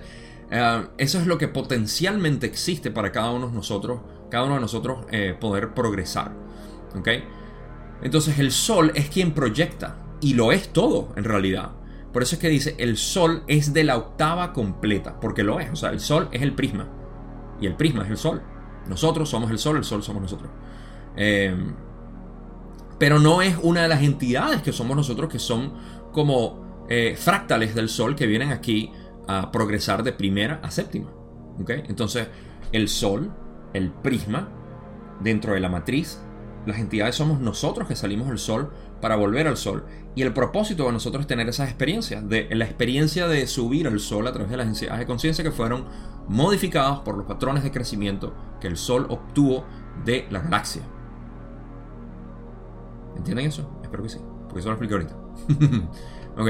eh, eso es lo que potencialmente existe para cada uno de nosotros. Cada uno de nosotros eh, poder progresar. ¿Ok? Entonces el sol es quien proyecta y lo es todo en realidad. Por eso es que dice, el sol es de la octava completa, porque lo es. O sea, el sol es el prisma y el prisma es el sol. Nosotros somos el sol, el sol somos nosotros. Em, pero no es una de las entidades que somos nosotros que son como eh, fractales del sol que vienen aquí a progresar de primera a séptima. Entonces, el sol, el prisma, dentro de la matriz, las entidades somos nosotros que salimos del sol para volver al sol. Y el propósito de nosotros es tener esas experiencias, de la experiencia de subir al sol a través de las entidades de conciencia que fueron modificadas por los patrones de crecimiento que el sol obtuvo de la galaxia. ¿Entienden eso? Espero que sí, porque eso lo expliqué ahorita. (laughs) Ok.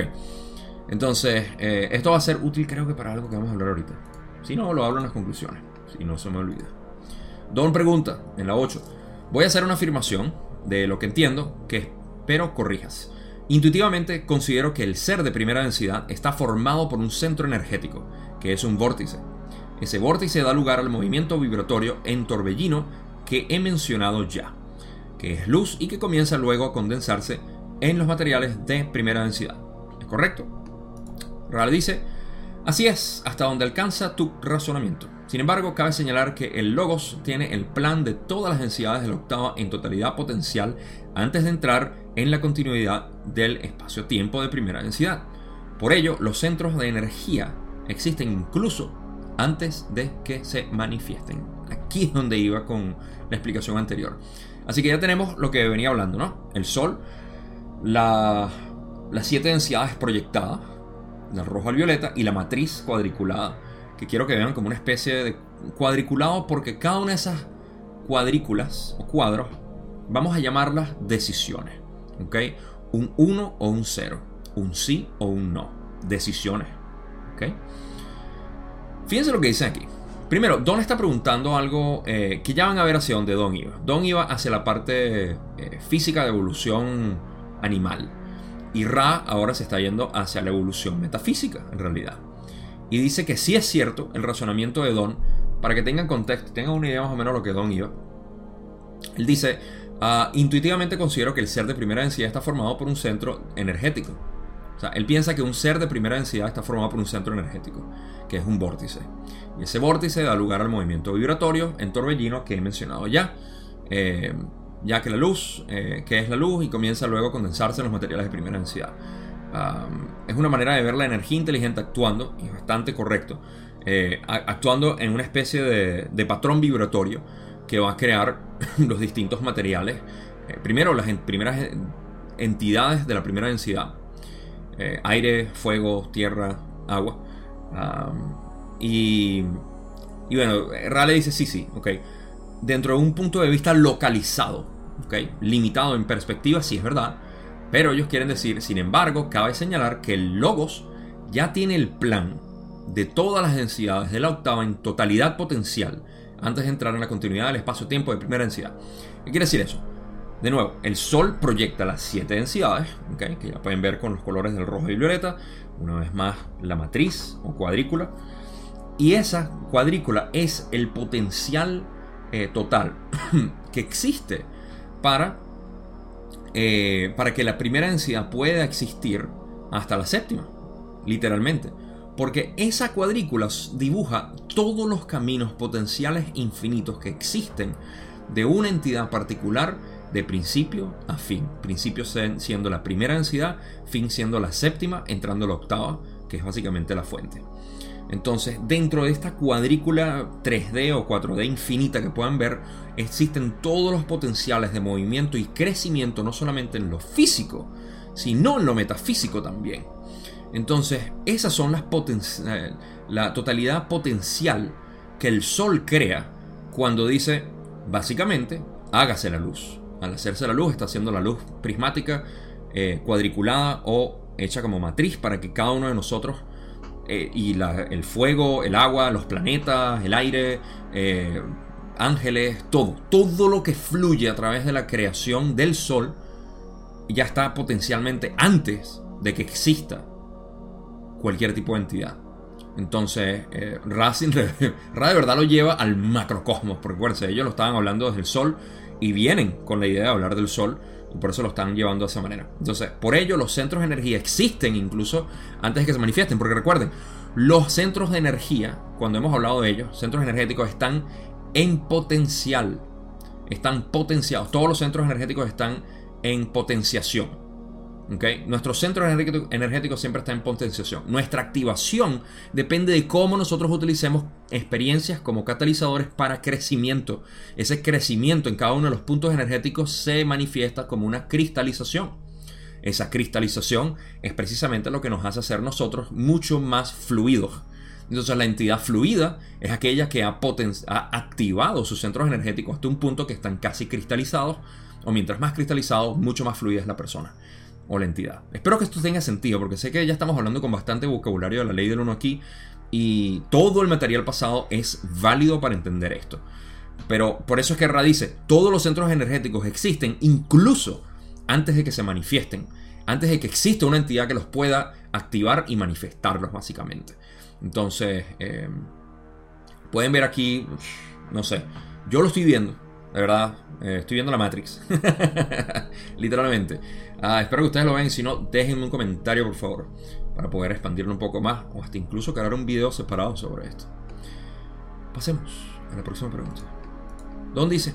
Entonces, eh, esto va a ser útil creo que para algo que vamos a hablar ahorita. Si no, lo hablo en las conclusiones. Si no se me olvida. Don pregunta, en la 8. Voy a hacer una afirmación de lo que entiendo, que espero corrijas. Intuitivamente considero que el ser de primera densidad está formado por un centro energético, que es un vórtice. Ese vórtice da lugar al movimiento vibratorio en torbellino que he mencionado ya, que es luz y que comienza luego a condensarse en los materiales de primera densidad. ¿Es correcto? Ral dice, así es, hasta donde alcanza tu razonamiento. Sin embargo, cabe señalar que el Logos tiene el plan de todas las densidades de la octava en totalidad potencial antes de entrar en la continuidad del espacio-tiempo de primera densidad. Por ello, los centros de energía existen incluso antes de que se manifiesten. Aquí es donde iba con la explicación anterior. Así que ya tenemos lo que venía hablando, ¿no? El Sol, las siete densidades proyectadas, la rojo al violeta y la matriz cuadriculada, que quiero que vean como una especie de cuadriculado porque cada una de esas cuadrículas o cuadros vamos a llamarlas decisiones. ¿Ok? Un 1 o un 0. Un sí o un no. Decisiones. ¿Ok? Fíjense lo que dice aquí. Primero, Don está preguntando algo eh, que ya van a ver hacia dónde Don iba. Don iba hacia la parte eh, física de evolución animal. Y Ra ahora se está yendo hacia la evolución metafísica, en realidad. Y dice que sí es cierto el razonamiento de Don, para que tengan contexto, tengan una idea más o menos de lo que Don iba. Él dice, ah, intuitivamente considero que el ser de primera densidad está formado por un centro energético. O sea, él piensa que un ser de primera densidad está formado por un centro energético, que es un vórtice. Y ese vórtice da lugar al movimiento vibratorio en torbellino que he mencionado ya. Eh, ya que la luz, eh, que es la luz, y comienza luego a condensarse en los materiales de primera densidad. es una manera de ver la energía inteligente actuando, y es bastante correcto, eh, actuando en una especie de, patrón vibratorio que va a crear (laughs) los distintos materiales. primero, las primeras entidades de la primera densidad, eh, aire, fuego, tierra, agua. Y, y bueno, Rale dice sí, sí, ok. Dentro de un punto de vista localizado, ok, limitado en perspectiva, sí es verdad. Pero ellos quieren decir, sin embargo, cabe señalar que el Logos ya tiene el plan de todas las densidades de la octava en totalidad potencial antes de entrar en la continuidad del espacio-tiempo de primera densidad. ¿Qué quiere decir eso? De nuevo, el Sol proyecta las siete densidades, que ya pueden ver con los colores del rojo y violeta. Una vez más, la matriz o cuadrícula. Y esa cuadrícula es el potencial eh, total (clears throat) que existe para, eh, para que la primera densidad pueda existir hasta la séptima, literalmente. Porque esa cuadrícula dibuja todos los caminos potenciales infinitos que existen de una entidad particular de principio a fin. Principio siendo la primera densidad, fin siendo la séptima, entrando la octava, que es básicamente la fuente. Entonces, dentro de esta cuadrícula 3D o 4D infinita que puedan ver, existen todos los potenciales de movimiento y crecimiento, no solamente en lo físico, sino en lo metafísico también. Entonces, esas son las eh, la totalidad potencial que el Sol crea cuando dice, básicamente, hágase la luz al hacerse la luz, está haciendo la luz prismática, eh, cuadriculada o hecha como matriz para que cada uno de nosotros eh, y el fuego, el agua, los planetas, el aire, eh, ángeles, todo, todo lo que fluye a través de la creación del sol ya está potencialmente antes de que exista cualquier tipo de entidad. Entonces, Ra, (laughs) Ra, de verdad lo lleva al macrocosmos, porque acuérdense, ellos lo estaban hablando desde el Sol y vienen con la idea de hablar del sol por eso lo están llevando de esa manera. Entonces, por ello los centros de energía existen incluso antes de que se manifiesten, porque recuerden, los centros de energía, cuando hemos hablado de ellos, centros energéticos están en potencial, están potenciados, todos los centros energéticos están en potenciación. Nuestro centro energético, siempre está en potenciación. Nuestra activación depende de cómo nosotros utilicemos experiencias como catalizadores para crecimiento. Ese crecimiento en cada uno de los puntos energéticos se manifiesta como una cristalización. Esa cristalización es precisamente lo que nos hace ser nosotros mucho más fluidos. Entonces la entidad fluida es aquella que ha, ha activado sus centros energéticos hasta un punto que están casi cristalizados, o mientras más cristalizados, mucho más fluida es la persona. O la entidad. Espero que esto tenga sentido, porque sé que ya estamos hablando con bastante vocabulario de la ley del uno aquí, y todo el material pasado es válido para entender esto. Pero por eso es que Ra dice, todos los centros energéticos existen incluso antes de que se manifiesten, antes de que exista una entidad que los pueda activar y manifestarlos básicamente. Entonces, eh, pueden ver aquí, no sé, yo lo estoy viendo, de verdad, eh, estoy viendo la Matrix. (laughs) Literalmente. Ah, espero que ustedes lo vean. Si no, déjenme un comentario, por favor. Para poder expandirlo un poco más. O hasta incluso crear un video separado sobre esto. Pasemos a la próxima pregunta. ¿Dónde dice?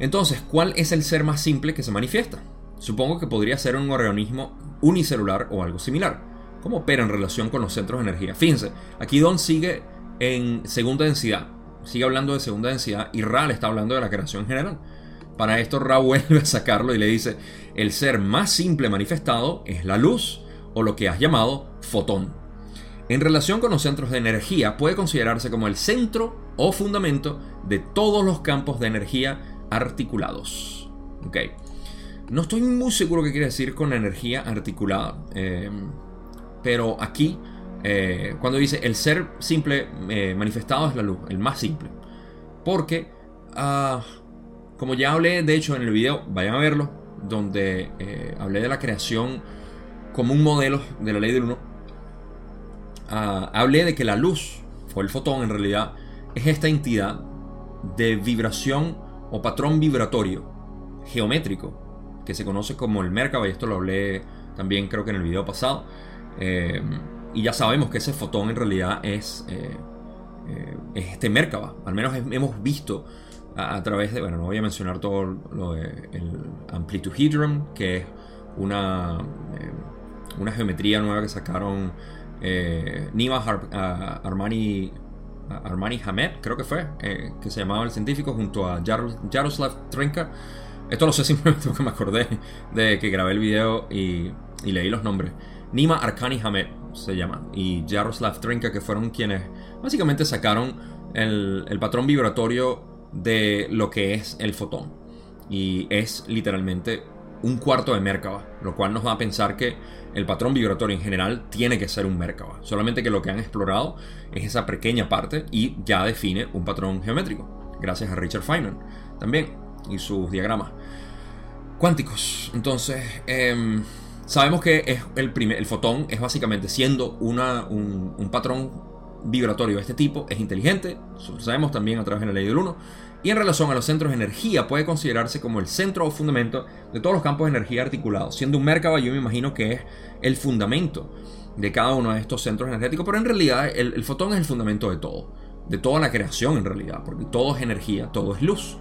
Entonces, ¿cuál es el ser más simple que se manifiesta? Supongo que podría ser un organismo unicelular o algo similar. ¿Cómo opera en relación con los centros de energía? Fíjense, aquí Don sigue en segunda densidad sigue hablando de segunda densidad y Ra le está hablando de la creación general. Para esto Ra vuelve a sacarlo y le dice, el ser más simple manifestado es la luz o lo que has llamado fotón. En relación con los centros de energía puede considerarse como el centro o fundamento de todos los campos de energía articulados. Okay. No estoy muy seguro qué quiere decir con energía articulada, eh, pero aquí eh, cuando dice el ser simple eh, manifestado es la luz, el más simple. Porque, ah, como ya hablé, de hecho, en el video, vayan a verlo, donde eh, hablé de la creación como un modelo de la ley del uno, ah, hablé de que la luz, o el fotón en realidad, es esta entidad de vibración o patrón vibratorio geométrico que se conoce como el Merkaba, y esto lo hablé también creo que en el video pasado. Y ya sabemos que ese fotón en realidad es, eh, eh, este Merkaba. Al menos hemos visto a, través de, bueno, no voy a mencionar todo lo de el Amplitude que es una, eh, una geometría nueva que sacaron Nima Armani, Armani Hamed, creo que fue, que se llamaba el científico, junto a Jaroslav Trinka. Esto lo sé (laughs) simplemente porque me acordé de que grabé el video y, y leí los nombres. Nima Arkani Hamed se llama, y Jaroslav Trinka, que fueron quienes básicamente sacaron el, patrón vibratorio de lo que es el fotón. Y es literalmente un cuarto de Merkaba, lo cual nos va a pensar que el patrón vibratorio en general tiene que ser un Merkaba. Solamente que lo que han explorado es esa pequeña parte y ya define un patrón geométrico, gracias a Richard Feynman también y sus diagramas cuánticos. Entonces, eh, Sabemos que es el, primer, el fotón es básicamente siendo una, un, patrón vibratorio de este tipo, es inteligente, sabemos también a través de la ley del 1, y en relación a los centros de energía puede considerarse como el centro o fundamento de todos los campos de energía articulados. Siendo un Merkaba yo me imagino que es el fundamento de cada uno de estos centros energéticos, pero en realidad el, fotón es el fundamento de todo, de toda la creación en realidad, porque todo es energía, todo es luz.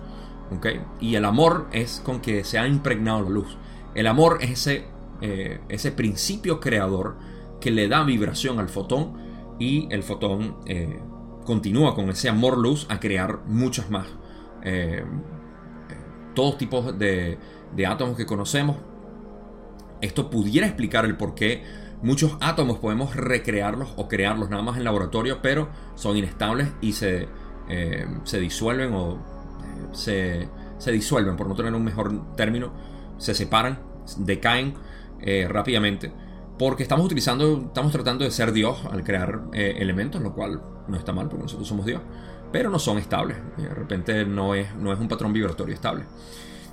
¿okay? Y el amor es con que se ha impregnado la luz. El amor es ese eh, ese principio creador que le da vibración al fotón y el fotón eh, continúa con ese amor luz a crear muchas más. Eh, todos tipos de, átomos que conocemos. Esto pudiera explicar el por qué muchos átomos podemos recrearlos o crearlos nada más en laboratorio, pero son inestables y se, se disuelven o se, se, disuelven, por no tener un mejor término, se separan, decaen eh, rápidamente. Porque estamos utilizando, estamos tratando de ser Dios al crear eh, elementos, lo cual no está mal porque nosotros somos Dios. Pero no son estables. De repente no es, no es un patrón vibratorio estable.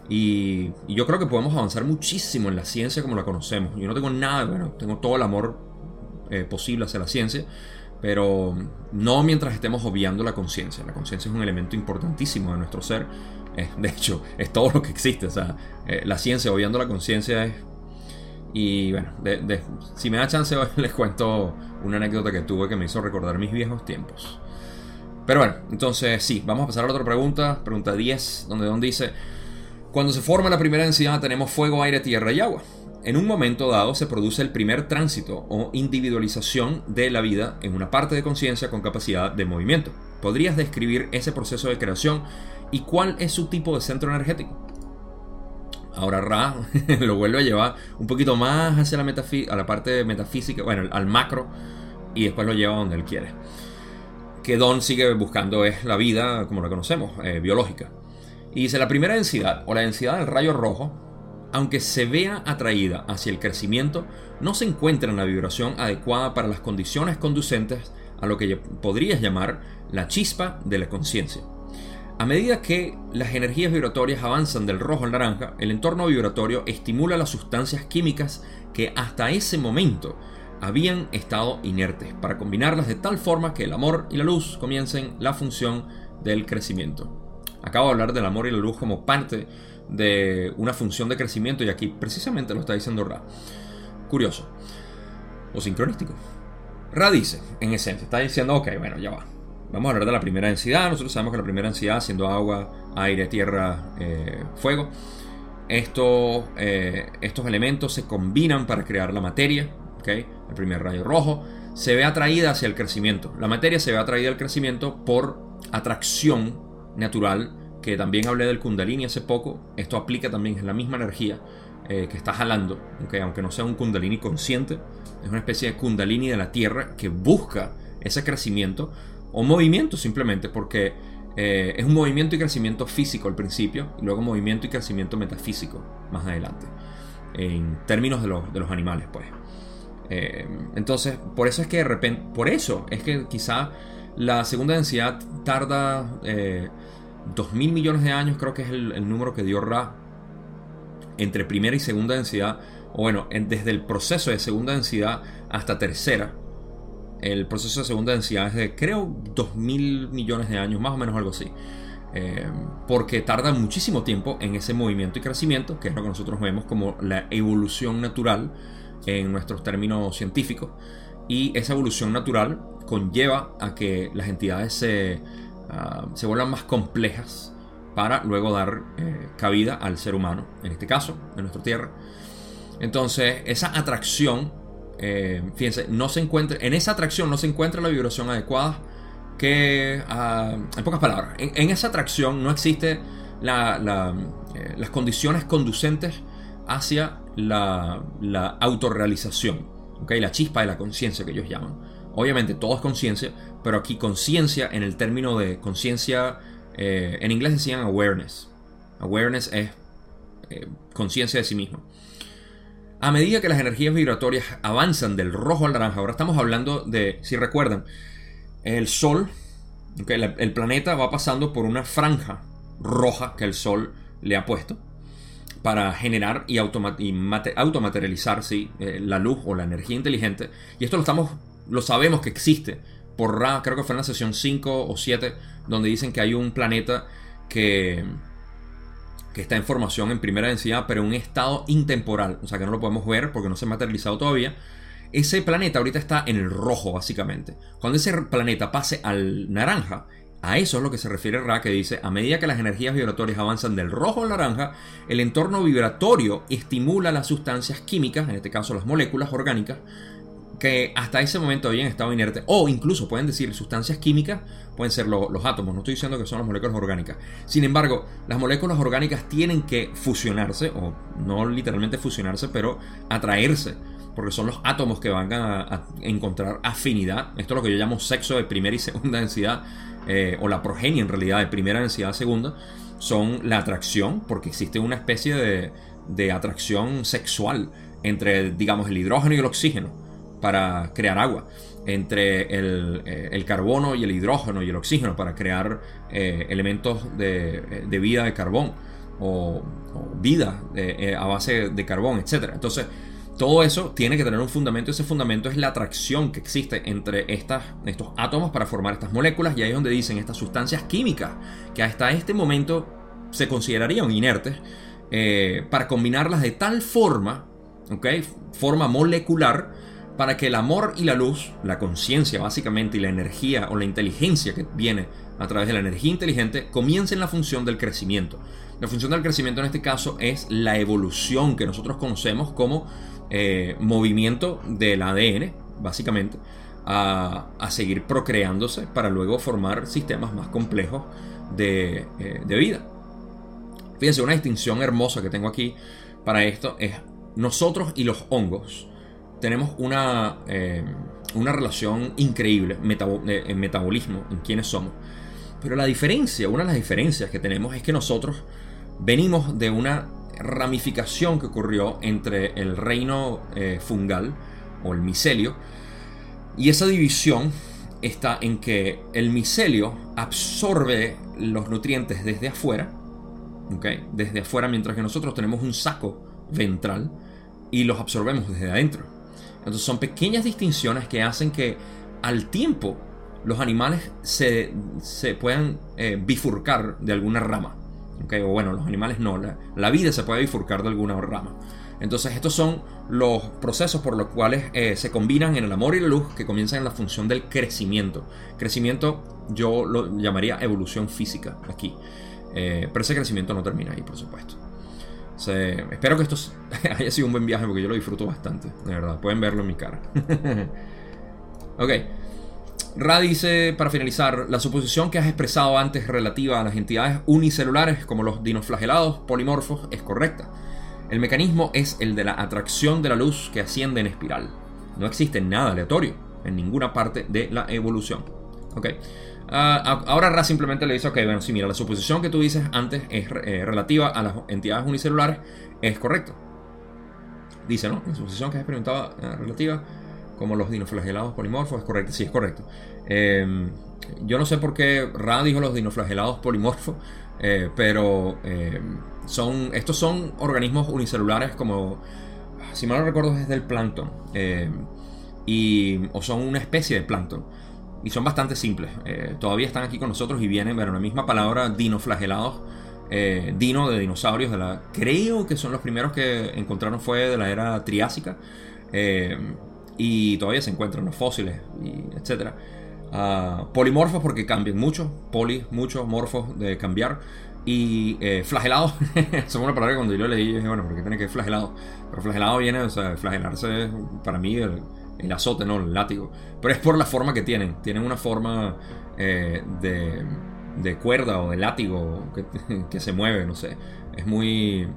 Y, yo creo que podemos avanzar muchísimo en la ciencia como la conocemos. Yo no tengo nada, bueno, tengo todo el amor eh, posible hacia la ciencia, pero no mientras estemos obviando la conciencia. La conciencia es un elemento importantísimo de nuestro ser. de hecho, es todo lo que existe. O sea, la ciencia obviando la conciencia es y bueno, si me da chance (laughs) les cuento una anécdota que tuve que me hizo recordar mis viejos tiempos. Pero bueno, entonces sí, vamos a pasar a la otra pregunta, pregunta 10, donde Don dice, cuando se forma la primera densidad tenemos fuego, aire, tierra y agua. En un momento dado se produce el primer tránsito o individualización de la vida en una parte de conciencia con capacidad de movimiento. ¿Podrías describir ese proceso de creación y cuál es su tipo de centro energético? Ahora Ra (laughs) lo vuelve a llevar un poquito más hacia la, a la parte metafísica, bueno, al macro, y después lo lleva donde él quiere. Que Don sigue buscando es la vida como la conocemos, eh, biológica. Y dice, la primera densidad, o la densidad del rayo rojo, aunque se vea atraída hacia el crecimiento, no se encuentra en la vibración adecuada para las condiciones conducentes a lo que podrías llamar la chispa de la conciencia. A medida que las energías vibratorias avanzan del rojo al naranja, el entorno vibratorio estimula las sustancias químicas que hasta ese momento habían estado inertes, para combinarlas de tal forma que el amor y la luz comiencen la función del crecimiento. Acabo de hablar del amor y la luz como parte de una función de crecimiento y aquí precisamente lo está diciendo Ra. Curioso. O sincronístico. Ra dice, en esencia, está diciendo, ok, bueno, ya va. Vamos a hablar de la primera densidad. Nosotros sabemos que la primera densidad, siendo agua, aire, tierra, eh, fuego, estos, eh, estos elementos se combinan para crear la materia. ¿okay? El primer rayo rojo se ve atraída hacia el crecimiento. La materia se ve atraída al crecimiento por atracción natural, que también hablé del kundalini hace poco. Esto aplica también, es la misma energía eh, que está jalando, aunque no sea un kundalini consciente, es una especie de kundalini de la tierra que busca ese crecimiento o movimiento simplemente, porque eh, es un movimiento y crecimiento físico al principio, y luego movimiento y crecimiento metafísico más adelante, en términos de, los, de los animales, pues. Eh, entonces, por eso es que de repente, por eso es que quizá la segunda densidad tarda eh, 2.000 millones de años, creo que es el, número que dio Ra, entre primera y segunda densidad, o bueno, desde el proceso de segunda densidad hasta tercera, el proceso de segunda densidad es de, creo, 2.000 millones de años, más o menos algo así. Eh, porque tarda muchísimo tiempo en ese movimiento y crecimiento, que es lo que nosotros vemos como la evolución natural en nuestros términos científicos. Y esa evolución natural conlleva a que las entidades se, ah, se vuelvan más complejas para luego dar eh, cabida al ser humano, en este caso, en nuestra Tierra. Entonces, esa atracción eh, fíjense, no se encuentra, en esa atracción no se encuentra la vibración adecuada que, ah, en pocas palabras, en, esa atracción no existe eh, las condiciones conducentes hacia la, autorrealización, ¿okay? la chispa de la conciencia que ellos llaman. Obviamente todo es conciencia, pero aquí conciencia en el término de conciencia, eh, en inglés decían awareness. Awareness es conciencia de sí mismo. A medida que las energías vibratorias avanzan del rojo al naranja, ahora estamos hablando de, si recuerdan, el Sol, el, planeta va pasando por una franja roja que el Sol le ha puesto para generar y, automaterializar eh, la luz o la energía inteligente. Y esto lo, estamos, lo sabemos que existe por Ra, creo que fue en la sesión 5 o 7, donde dicen que hay un planeta que que está en formación en primera densidad, pero en un estado intemporal, o sea que no lo podemos ver porque no se ha materializado todavía. Ese planeta ahorita está en el rojo, básicamente. Cuando ese planeta pase al naranja, a eso es lo que se refiere Ra, que dice, a medida que las energías vibratorias avanzan del rojo al naranja, el entorno vibratorio estimula las sustancias químicas, en este caso las moléculas orgánicas, que hasta ese momento habían estado inertes, o incluso pueden decir sustancias químicas, pueden ser los átomos, no estoy diciendo que son las moléculas orgánicas. Sin embargo, las moléculas orgánicas tienen que fusionarse, o no literalmente fusionarse, pero atraerse, porque son los átomos que van a, encontrar afinidad. Esto es lo que yo llamo sexo de primera y segunda densidad, eh, o la progenia en realidad de primera densidad a segunda, son la atracción, porque existe una especie de, de atracción sexual entre, digamos, el hidrógeno y el oxígeno para crear agua, entre eh, el, carbono y el hidrógeno y el oxígeno para crear eh, elementos de, vida de carbón o, vida eh, a base de carbón, etc. Entonces, todo eso tiene que tener un fundamento ese fundamento es la atracción que existe entre estas, estos átomos para formar estas moléculas y ahí es donde dicen estas sustancias químicas que hasta este momento se considerarían inertes para combinarlas de tal forma, ¿ok? Forma molecular para que el amor y la luz, la conciencia básicamente y la energía o la inteligencia que viene a través de la energía inteligente, comiencen la función del crecimiento. La función del crecimiento en este caso es la evolución que nosotros conocemos como eh, movimiento del ADN, básicamente, a, seguir procreándose para luego formar sistemas más complejos de, eh, de vida. Fíjense, una distinción hermosa que tengo aquí para esto es nosotros y los hongos tenemos una, eh, una relación increíble en metabolismo, en quiénes somos. Pero la diferencia, una de las diferencias que tenemos es que nosotros venimos de una ramificación que ocurrió entre el reino eh, fungal o el micelio y esa división está en que el micelio absorbe los nutrientes desde afuera, ¿okay? desde afuera, mientras que nosotros tenemos un saco ventral y los absorbemos desde adentro. Entonces son pequeñas distinciones que hacen que al tiempo los animales se, puedan eh, bifurcar de alguna rama. O bueno, los animales no, la, vida se puede bifurcar de alguna rama. Entonces estos son los procesos por los cuales eh, se combinan en el amor y la luz que comienzan en la función del crecimiento. Crecimiento yo lo llamaría evolución física aquí. Eh, pero ese crecimiento no termina ahí, por supuesto. espero que esto (laughs) haya sido un buen viaje porque yo lo disfruto bastante, de verdad. Pueden verlo en mi cara. (laughs) ok. Ra dice, para finalizar, la suposición que has expresado antes relativa a las entidades unicelulares como los dinoflagelados polimorfos es correcta. El mecanismo es el de la atracción de la luz que asciende en espiral. No existe nada aleatorio en ninguna parte de la evolución. ¿Ok? Ah, ahora Ra simplemente le dice, ok, bueno, sí, mira, la suposición que tú dices antes es eh, relativa a las entidades unicelulares, es correcto. Dice, ¿no? La suposición que has experimentado eh, relativa como los dinoflagelados polimorfos, es correcto, sí, es correcto. Em, yo no sé por qué Ra dijo los dinoflagelados polimorfos, eh, pero em, son, estos son organismos unicelulares como, si mal no recuerdo, es del plancton, em, y, o son una especie de plancton. Y son bastante simples. Eh, todavía están aquí con nosotros y vienen, bueno, la misma palabra dinoflagelados. Eh, dino de dinosaurios de la creo que son los primeros que encontraron fue de la era triásica y todavía se encuentran los fósiles, y etcétera. Ah, polimorfos porque cambian mucho, poli, muchos, morfos de cambiar. Y eh, flagelados, (laughs) son una palabra que cuando yo leí dije, bueno, ¿por qué tiene que ser flagelado? Pero flagelado viene, o sea, flagelarse es para mí el, azote, ¿no? El látigo. Pero es por la forma que tienen. Tienen una forma eh, de, de, cuerda o de látigo que, (laughs) que, se mueve, no sé. Es muy,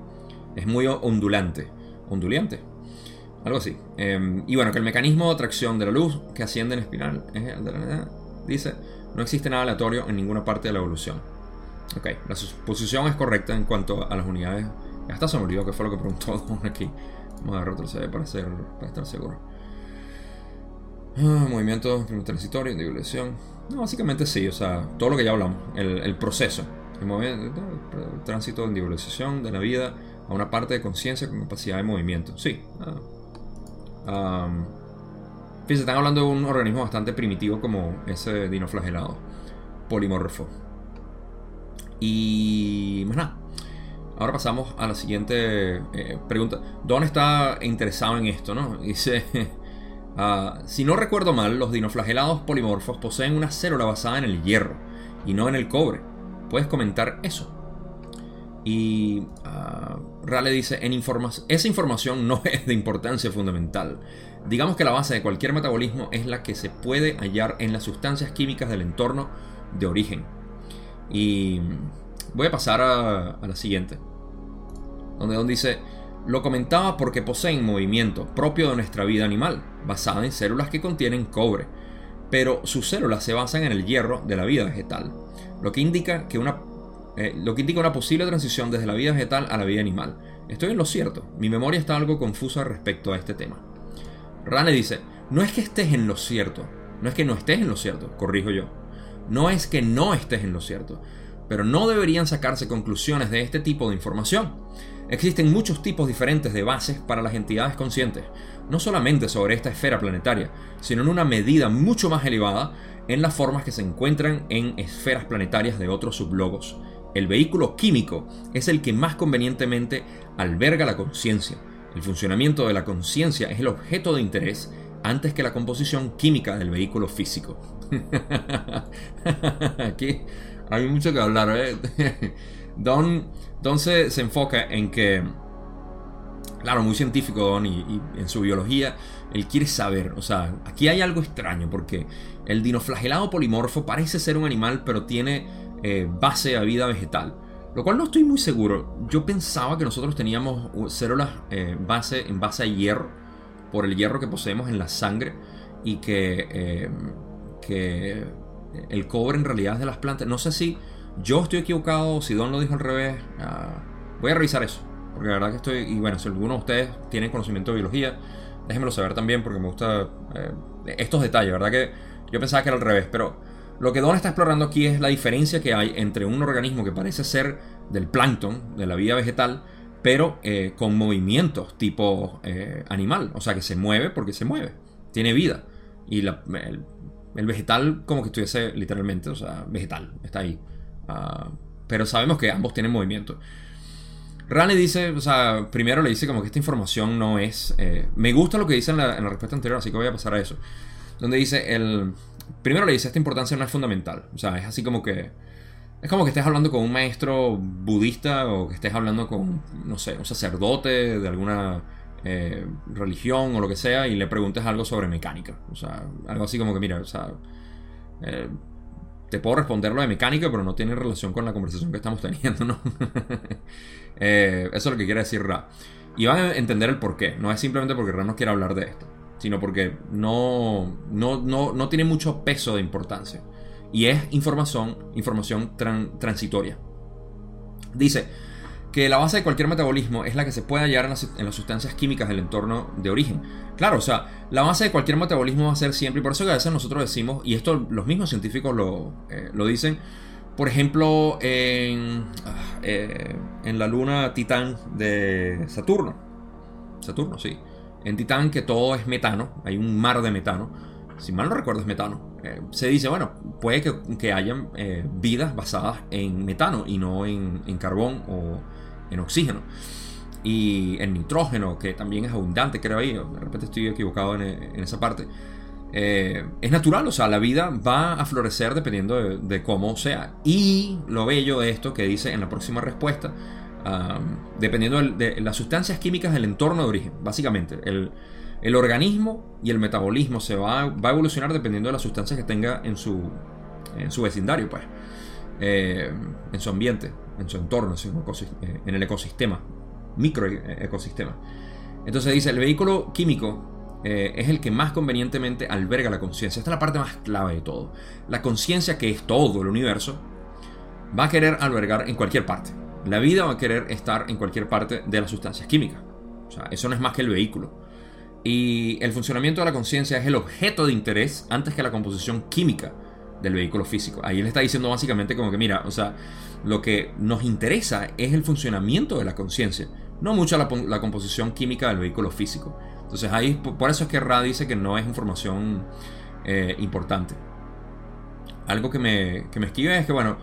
es muy ondulante. Ondulante, algo así. Em, y bueno, que el mecanismo de atracción de la luz que asciende en espiral es el de la Dice, no existe nada aleatorio en ninguna parte de la evolución. Ok, la suposición es correcta en cuanto a las unidades. Hasta se me olvidó que fue lo que preguntó (laughs) aquí. Vamos a retroceder para, para estar seguro. Ah, movimiento transitorio, individualización. No, básicamente sí, o sea, todo lo que ya hablamos. El, proceso. El, movimiento, el tránsito de individualización de la vida a una parte de conciencia con capacidad de movimiento. Sí, ah, Um, fíjense, están hablando de un organismo bastante primitivo como ese dinoflagelado, polimorfo. Y más nada. Ahora pasamos a la siguiente eh, pregunta. Don está interesado en esto, ¿no? (laughs) Dice, uh, si no recuerdo mal, los dinoflagelados polimorfos poseen una célula basada en el hierro y no en el cobre. ¿Puedes comentar eso? Y uh, Rale dice, en esa información no es de importancia fundamental. Digamos que la base de cualquier metabolismo es la que se puede hallar en las sustancias químicas del entorno de origen. Y voy a pasar a, la siguiente. Donde Don dice, lo comentaba porque poseen movimiento propio de nuestra vida animal, basada en células que contienen cobre, pero sus células se basan en el hierro de la vida vegetal, lo que indica que una eh, lo que indica una posible transición desde la vida vegetal a la vida animal. Estoy en lo cierto, mi memoria está algo confusa respecto a este tema. Rane dice, no es que estés en lo cierto, no es que no estés en lo cierto, corrijo yo. No es que no estés en lo cierto, pero no deberían sacarse conclusiones de este tipo de información. Existen muchos tipos diferentes de bases para las entidades conscientes, no solamente sobre esta esfera planetaria, sino en una medida mucho más elevada en las formas que se encuentran en esferas planetarias de otros sublogos el vehículo químico es el que más convenientemente alberga la conciencia. El funcionamiento de la conciencia es el objeto de interés antes que la composición química del vehículo físico. (laughs) Aquí hay mucho que hablar. ¿eh? (laughs) Don, Don se, enfoca en que, claro, muy científico Don y, en su biología, él quiere saber, o sea, aquí hay algo extraño porque el dinoflagelado polimorfo parece ser un animal pero tiene eh, base a vida vegetal. Lo cual no estoy muy seguro. Yo pensaba que nosotros teníamos células eh, en base a hierro, por el hierro que poseemos en la sangre, y que, eh, que el cobre en realidad es de las plantas. No sé si yo estoy equivocado, si Don lo dijo al revés. Ah, voy a revisar eso. porque la verdad que estoy, y bueno, si alguno de ustedes tiene conocimiento de biología, déjenmelo saber también porque me gusta eh, estos detalles, ¿verdad? Que yo pensaba que era al revés, pero lo que Don está explorando aquí es la diferencia que hay entre un organismo que parece ser del plancton, de la vida vegetal, pero eh, con movimientos tipo eh, animal, o sea que se mueve porque se mueve, tiene vida. Y el, vegetal como que estuviese literalmente, o sea, vegetal, está ahí. Ah, pero sabemos que ambos tienen movimiento. Rane dice, o sea, primero le dice como que esta información no es... Eh, me gusta lo que dice en la, respuesta anterior, así que voy a pasar a eso. Donde dice, el... Primero le dice, esta importancia no es fundamental. O sea, es así como que... Es como que estés hablando con un maestro budista o que estés hablando con, no sé, un sacerdote de alguna eh, religión o lo que sea y le preguntes algo sobre mecánica. O sea, algo así como que, mira, o sea... Eh, te puedo responder lo de mecánica, pero no tiene relación con la conversación que estamos teniendo, ¿no? (laughs) Eh, eso es lo que quiere decir Ra. Y van a entender el por qué. No es simplemente porque Ra no quiere hablar de esto, sino porque no, no, no, tiene mucho peso de importancia. Y es información, información transitoria. Dice que la base de cualquier metabolismo es la que se puede hallar en las, en las, sustancias químicas del entorno de origen. Claro, o sea, la base de cualquier metabolismo va a ser siempre, y por eso que a veces nosotros decimos, y esto los mismos científicos lo, eh, lo dicen, por ejemplo, en, ah, eh, en la luna Titán de Saturno. Saturno, sí. En Titán que todo es metano, hay un mar de metano. Si mal no recuerdo es metano. Eh, se dice, bueno, puede que, que hayan eh, vidas basadas en metano y no en, en, carbón o en oxígeno. Y en nitrógeno, que también es abundante, creo ahí. De repente estoy equivocado en, en esa parte. Eh, es natural, o sea, la vida va a florecer dependiendo de, cómo sea. Y lo bello de esto que dice en la próxima respuesta, dependiendo de, las sustancias químicas del entorno de origen, básicamente. El, organismo y el metabolismo se va, va, a evolucionar dependiendo de las sustancias que tenga en su, en su vecindario, pues. Eh, en su ambiente, en su entorno, eh, en el ecosistema, microecosistema. Entonces dice, el vehículo químico eh, es el que más convenientemente alberga la conciencia. Esta es la parte más clave de todo. La conciencia, que es todo el universo, va a querer albergar en cualquier parte. La vida va a querer estar en cualquier parte de las sustancias químicas. O sea, eso no es más que el vehículo. Y el funcionamiento de la conciencia es el objeto de interés antes que la composición química del vehículo físico. Ahí él está diciendo básicamente como que, mira, o sea, lo que nos interesa es el funcionamiento de la conciencia, no mucho la composición química del vehículo físico. Entonces ahí, por eso es que Ra dice que no es información eh, importante. Algo que me, que me esquive es que, bueno,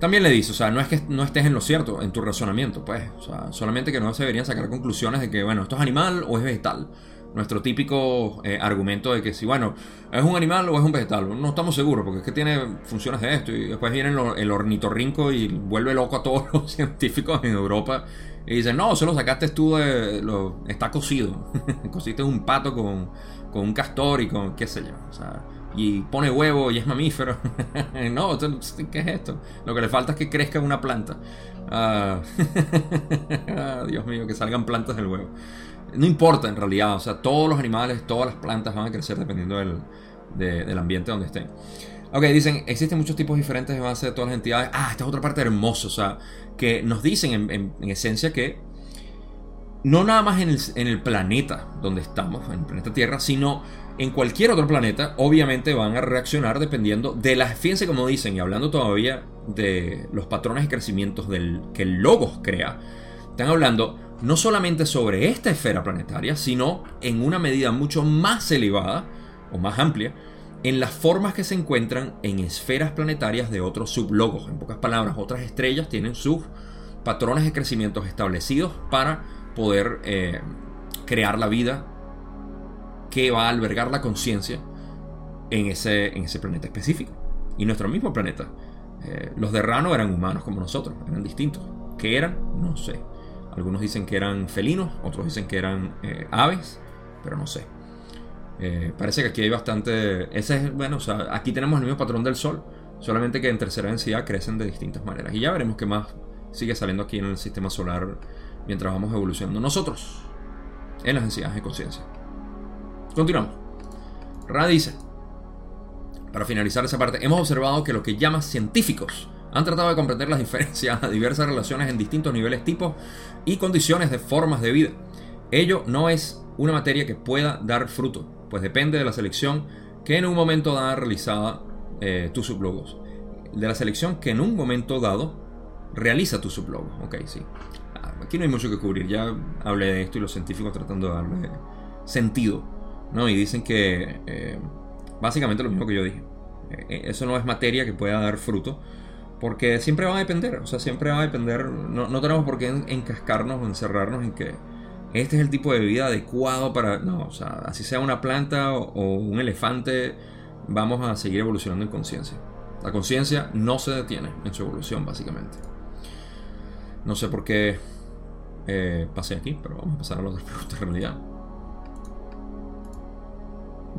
también le dice, o sea, no es que no estés en lo cierto en tu razonamiento, pues, o sea, solamente que no se deberían sacar conclusiones de que, bueno, esto es animal o es vegetal. Nuestro típico eh, argumento de que si, bueno, es un animal o es un vegetal, no estamos seguros, porque es que tiene funciones de esto, y después viene el ornitorrinco y vuelve loco a todos (laughs) los científicos en Europa y dice, no, solo sacaste tú de... Lo, está cocido. (laughs) Cosiste un pato con, con un castor y con qué sé yo. O sea, y pone huevo y es mamífero. (laughs) no, ¿qué es esto? Lo que le falta es que crezca una planta. Ah, (laughs) Dios mío, que salgan plantas del huevo. No importa en realidad, o sea, todos los animales, todas las plantas van a crecer dependiendo del, del ambiente donde estén. Ok, dicen, existen muchos tipos diferentes de base de todas las entidades. Ah, esta es otra parte hermosa, o sea, que nos dicen en, esencia que no nada más en el, en el, planeta donde estamos, en el planeta Tierra, sino en cualquier otro planeta, obviamente van a reaccionar dependiendo de la, fíjense como dicen, y hablando todavía de los patrones de crecimiento que el Logos crea, están hablando no solamente sobre esta esfera planetaria, sino en una medida mucho más elevada o más amplia, en las formas que se encuentran en esferas planetarias de otros sublogos. En pocas palabras, otras estrellas tienen sus patrones de crecimiento establecidos para poder eh, crear la vida que va a albergar la conciencia en ese, en ese planeta específico. Y nuestro mismo planeta. Eh, los de Rano eran humanos como nosotros, eran distintos. ¿Qué eran? No sé. Algunos dicen que eran felinos, otros dicen que eran eh, aves, pero no sé. Eh, parece que aquí hay bastante. Ese es, bueno, o sea, aquí tenemos el mismo patrón del Sol, solamente que en tercera densidad crecen de distintas maneras. Y ya veremos qué más sigue saliendo aquí en el sistema solar mientras vamos evolucionando nosotros en las densidades de conciencia. Continuamos. Ra dice, para finalizar esa parte, hemos observado que lo que llaman científicos Han tratado de comprender las diferencias a diversas relaciones en distintos niveles, tipos y condiciones de formas de vida. Ello no es una materia que pueda dar fruto, pues depende de la selección que en un momento dado realizada eh, tu sublogos. De la selección que en un momento dado realiza tu sublogos. Ok, sí. Ah, aquí no hay mucho que cubrir, ya hablé de esto y los científicos tratando de darle sentido. ¿No? Y dicen que eh, básicamente lo mismo que yo dije. Eh, eso no es materia que pueda dar fruto. Porque siempre va a depender, o sea, siempre va a depender, no, tenemos por qué encascarnos o encerrarnos en que este es el tipo de vida adecuado para... No, o sea, así sea una planta o, un elefante, vamos a seguir evolucionando en conciencia. La conciencia no se detiene en su evolución, básicamente. No sé por qué eh, pasé aquí, pero vamos a pasar a las otras preguntas en realidad.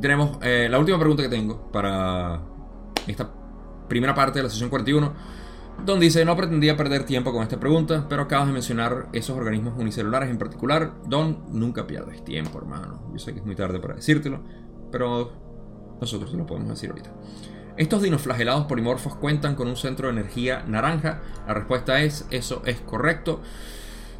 Tenemos eh, la última pregunta que tengo para esta primera parte de la sesión 41 Don dice, no pretendía perder tiempo con esta pregunta, pero acabas de mencionar esos organismos unicelulares en particular. Don, nunca pierdes tiempo, hermano. Yo sé que es muy tarde para decírtelo, pero nosotros lo podemos decir ahorita. ¿Estos dinoflagelados polimorfos cuentan con un centro de energía naranja? La respuesta es, eso es correcto.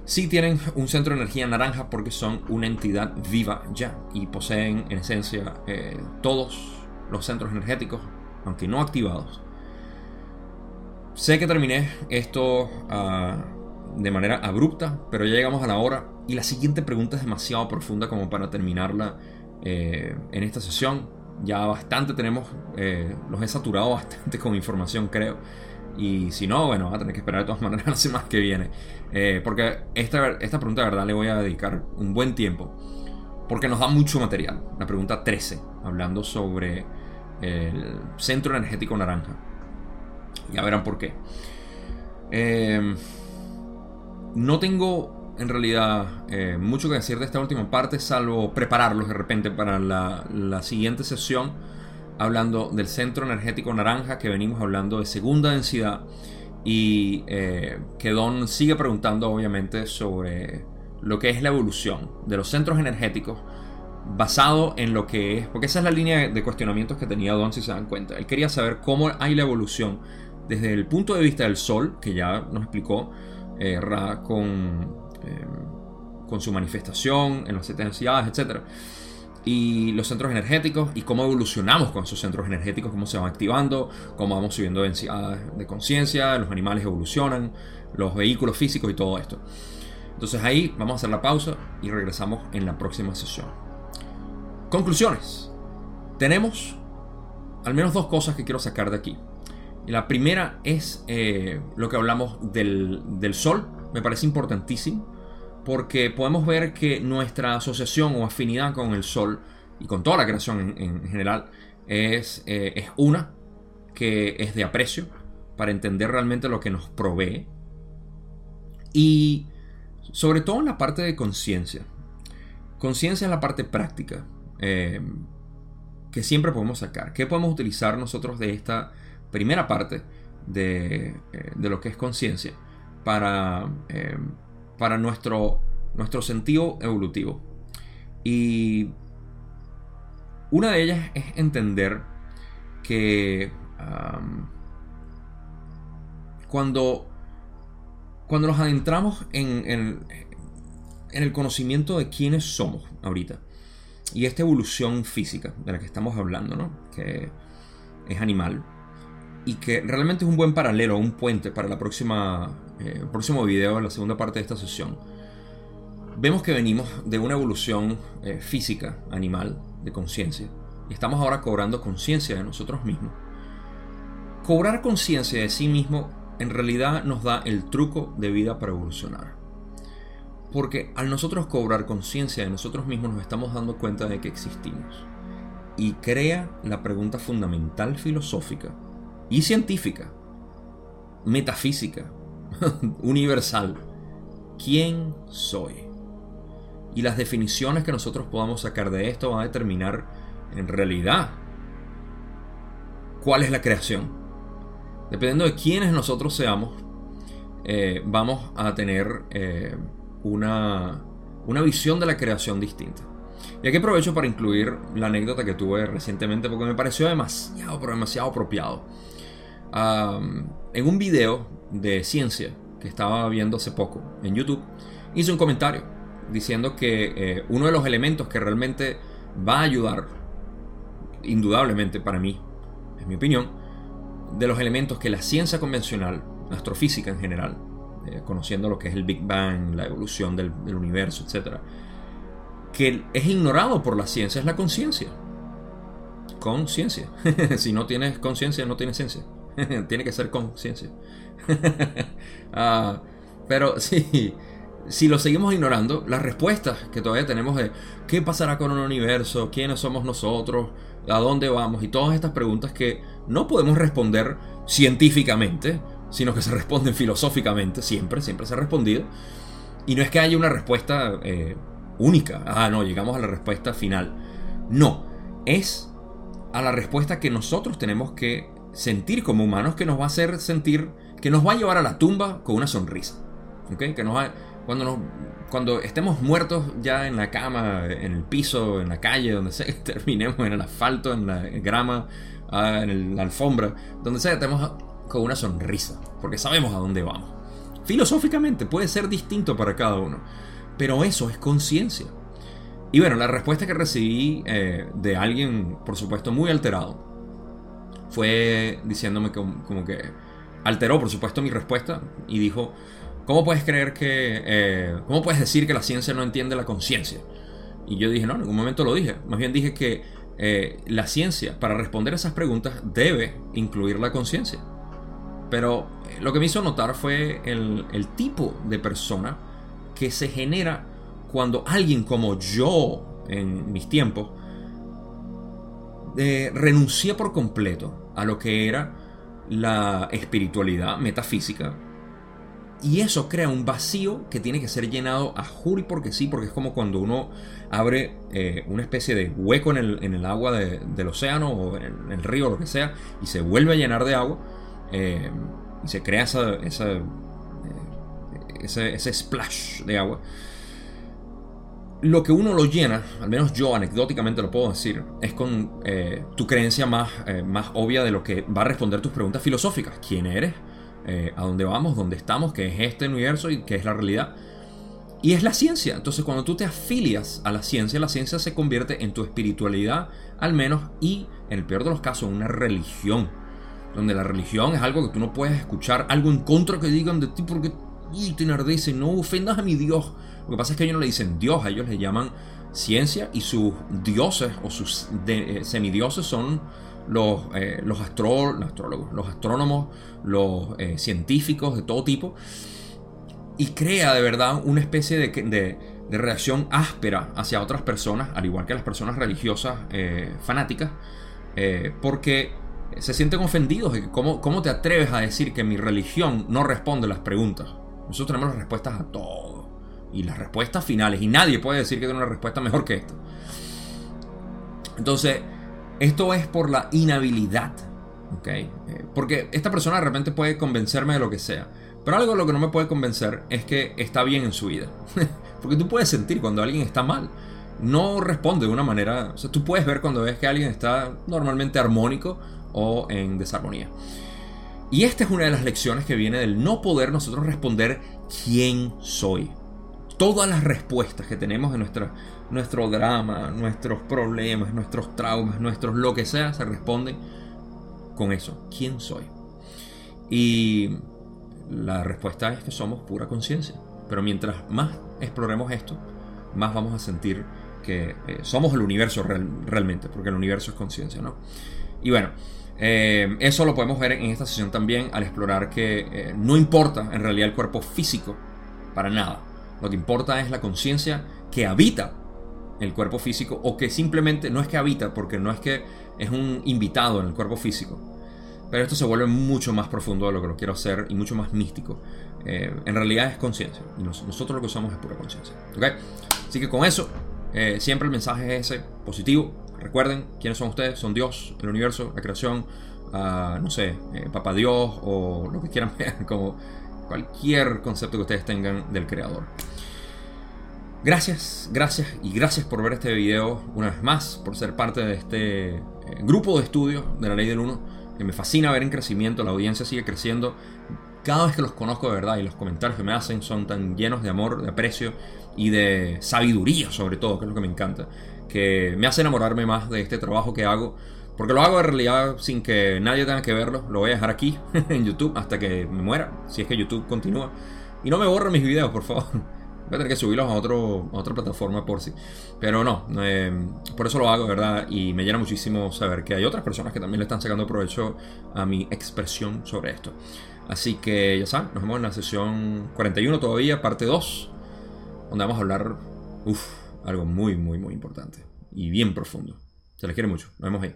Sí tienen un centro de energía naranja porque son una entidad viva ya y poseen en esencia eh, todos los centros energéticos, aunque no activados, Sé que terminé esto ah, de manera abrupta, pero ya llegamos a la hora y la siguiente pregunta es demasiado profunda como para terminarla eh, en esta sesión. Ya bastante tenemos, eh, los he saturado (laughs) bastante con información creo. Y si no, bueno, va a tener que esperar de todas maneras la semana que viene. Eh, porque esta, esta pregunta de verdad le voy a dedicar un buen tiempo. Porque nos da mucho material. La pregunta 13, hablando sobre el centro energético naranja. Ya verán por qué. Em, no tengo en realidad eh, mucho que decir de esta última parte, salvo prepararlos de repente para la, siguiente sesión, hablando del centro energético naranja, que venimos hablando de segunda densidad, y eh, que Don sigue preguntando obviamente sobre lo que es la evolución de los centros energéticos basado en lo que es, porque esa es la línea de cuestionamientos que tenía Don, si se dan cuenta. Él quería saber cómo hay la evolución desde el punto de vista del Sol, que ya nos explicó eh, Ra con, em, con su manifestación en las siete densidades, etc. Y los centros energéticos y cómo evolucionamos con esos centros energéticos, cómo se van activando, cómo vamos subiendo de conciencia, los animales evolucionan, los vehículos físicos y todo esto. Entonces ahí vamos a hacer la pausa y regresamos en la próxima sesión. Conclusiones. Tenemos al menos dos cosas que quiero sacar de aquí. La primera es eh, lo que hablamos del, Sol, me parece importantísimo, porque podemos ver que nuestra asociación o afinidad con el Sol y con toda la creación en, general es, eh, es una que es de aprecio para entender realmente lo que nos provee y sobre todo en la parte de conciencia. Conciencia es la parte práctica eh, que siempre podemos sacar. ¿Qué podemos utilizar nosotros de esta primera parte de, eh, lo que es conciencia para, para nuestro, nuestro sentido evolutivo. Y una de ellas es entender que cuando, cuando nos adentramos en, en, el conocimiento de quiénes somos ahorita y esta evolución física de la que estamos hablando, ¿no? que es animal, y que realmente es un buen paralelo, un puente para la próxima, eh, próximo video, la segunda parte de esta sesión. Vemos que venimos de una evolución eh, física, animal, de conciencia, y estamos ahora cobrando conciencia de nosotros mismos. Cobrar conciencia de sí mismo en realidad nos da el truco de vida para evolucionar. Porque al nosotros cobrar conciencia de nosotros mismos nos estamos dando cuenta de que existimos. Y crea la pregunta fundamental filosófica y científica, metafísica, (laughs) universal. ¿Quién soy? Y las definiciones que nosotros podamos sacar de esto van a determinar en realidad cuál es la creación. Dependiendo de quiénes nosotros seamos, eh, vamos a tener eh, una, una visión de la creación distinta. Y aquí aprovecho para incluir la anécdota que tuve recientemente porque me pareció demasiado, pero demasiado apropiado. En un video de ciencia que estaba viendo hace poco en YouTube, hice un comentario diciendo que eh, uno de los elementos que realmente va a ayudar, indudablemente para mí, en mi opinión, de los elementos que la ciencia convencional, la astrofísica en general, eh, conociendo lo que es el Big Bang, la evolución del, del universo, etc., que es ignorado por la ciencia, es la conciencia. Conciencia. (laughs) si no tienes conciencia, no tienes ciencia. (laughs) Tiene que ser conciencia. (laughs) Ah, pero (laughs) sí, si lo seguimos ignorando, las respuestas que todavía tenemos de qué pasará con un universo, quiénes somos nosotros, a dónde vamos y todas estas preguntas que no podemos responder científicamente, sino que se responden filosóficamente, siempre, siempre se ha respondido. Y no es que haya una respuesta eh, única, ah, no, llegamos a la respuesta final. No, es a la respuesta que nosotros tenemos que sentir como humanos, que nos va a hacer sentir, que nos va a llevar a la tumba con una sonrisa. ¿okay? Que nos va, cuando, cuando estemos muertos ya en la cama, en el piso, en la calle, donde sea (laughs) terminemos, en el asfalto, en la grama, ah, en la alfombra, donde sea, estemos con una sonrisa, porque sabemos a dónde vamos. Filosóficamente puede ser distinto para cada uno, pero eso es conciencia. Y bueno, la respuesta que recibí eh, de alguien, por supuesto, muy alterado, fue diciéndome como que alteró, por supuesto, mi respuesta y dijo, ¿Cómo puedes creer que... Eh, ¿Cómo puedes decir que la ciencia no entiende la conciencia? Y yo dije, no, en ningún momento lo dije. Más bien dije que eh, la ciencia, para responder a esas preguntas, debe incluir la conciencia. Pero eh, lo que me hizo notar fue el, tipo de persona que se genera cuando alguien como yo, en mis tiempos, eh, renuncié por completo a lo que era la espiritualidad metafísica y eso crea un vacío que tiene que ser llenado a juri porque sí, porque es como cuando uno abre eh, una especie de hueco en el, agua del océano o en el, río o lo que sea y se vuelve a llenar de agua eh, y se crea esa, esa eh, ese, ese, splash de agua. Lo que uno lo llena, al menos yo anecdóticamente lo puedo decir, es con tu creencia más, más obvia de lo que va a responder tus preguntas filosóficas. ¿Quién eres? Eh, a dónde vamos, dónde estamos, qué es este universo y qué es la realidad. Y es la ciencia. Entonces cuando tú te afilias a la ciencia, la ciencia se convierte en tu espiritualidad al menos y en el peor de los casos en una religión. Donde la religión es algo que tú no puedes escuchar, algo en contra que digan de ti porque te enardece, no ofendas a mi Dios. Lo que pasa es que ellos no le dicen Dios, a ellos le llaman ciencia y sus dioses o sus eh, semidioses son los, eh, los, astrólogos, los astrónomos, los eh, científicos de todo tipo, y crea de verdad una especie de, de, reacción áspera hacia otras personas, al igual que las personas religiosas fanáticas, porque se sienten ofendidos de ¿cómo, ¿cómo te atreves a decir que mi religión no responde las preguntas? Nosotros tenemos las respuestas a todo. Y las respuestas finales. Y nadie puede decir que tiene una respuesta mejor que esta. Entonces, esto es por la inhabilidad. ¿ok? Eh, porque esta persona de repente puede convencerme de lo que sea. Pero algo de lo que no me puede convencer es que está bien en su vida. (laughs) Porque tú puedes sentir cuando alguien está mal. No responde de una manera... O sea, tú puedes ver cuando ves que alguien está normalmente armónico o en desarmonía. Y esta es una de las lecciones que viene del no poder nosotros responder quién soy todas las respuestas que tenemos en nuestra, nuestro drama, nuestros problemas, nuestros traumas, nuestros lo que sea, se responden con eso. ¿Quién soy? Y la respuesta es que somos pura conciencia. Pero mientras más exploremos esto, más vamos a sentir que eh, somos el universo realmente, porque el universo es conciencia, ¿no? Y bueno, eh, eso lo podemos ver en esta sesión también al explorar que eh, no importa en realidad el cuerpo físico para nada. Lo que importa es la conciencia que habita el cuerpo físico o que simplemente no es que habita, porque no es que es un invitado en el cuerpo físico. Pero esto se vuelve mucho más profundo de lo que lo quiero hacer y mucho más místico. Eh, en realidad es conciencia. Y nosotros lo que usamos es pura conciencia. ¿Okay? Así que con eso, eh, siempre el mensaje es ese, positivo. Recuerden quiénes son ustedes. Son Dios, el universo, la creación, uh, no sé, eh, Papá Dios o lo que quieran (laughs) ver como cualquier concepto que ustedes tengan del creador. Gracias, gracias y gracias por ver este video una vez más, por ser parte de este eh, grupo de estudio de la ley del 1. que me fascina ver en crecimiento, la audiencia sigue creciendo. Cada vez que los conozco de verdad y los comentarios que me hacen son tan llenos de amor, de aprecio y de sabiduría sobre todo, que es lo que me encanta, que me hace enamorarme más de este trabajo que hago. Porque lo hago en realidad sin que nadie tenga que verlo. Lo voy a dejar aquí (laughs) en YouTube hasta que me muera, si es que YouTube continúa. Y no me borren mis videos, por favor. (laughs) Voy a tener que subirlos a, otro, a otra plataforma por si. Pero no, eh, por eso lo hago, ¿verdad? Y me llena muchísimo saber que hay otras personas que también le están sacando provecho a mi expresión sobre esto. Así que ya saben, nos vemos en la sesión 41 todavía, parte 2, donde vamos a hablar, uff, algo muy, muy, muy importante y bien profundo. Se les quiere mucho. Nos vemos ahí.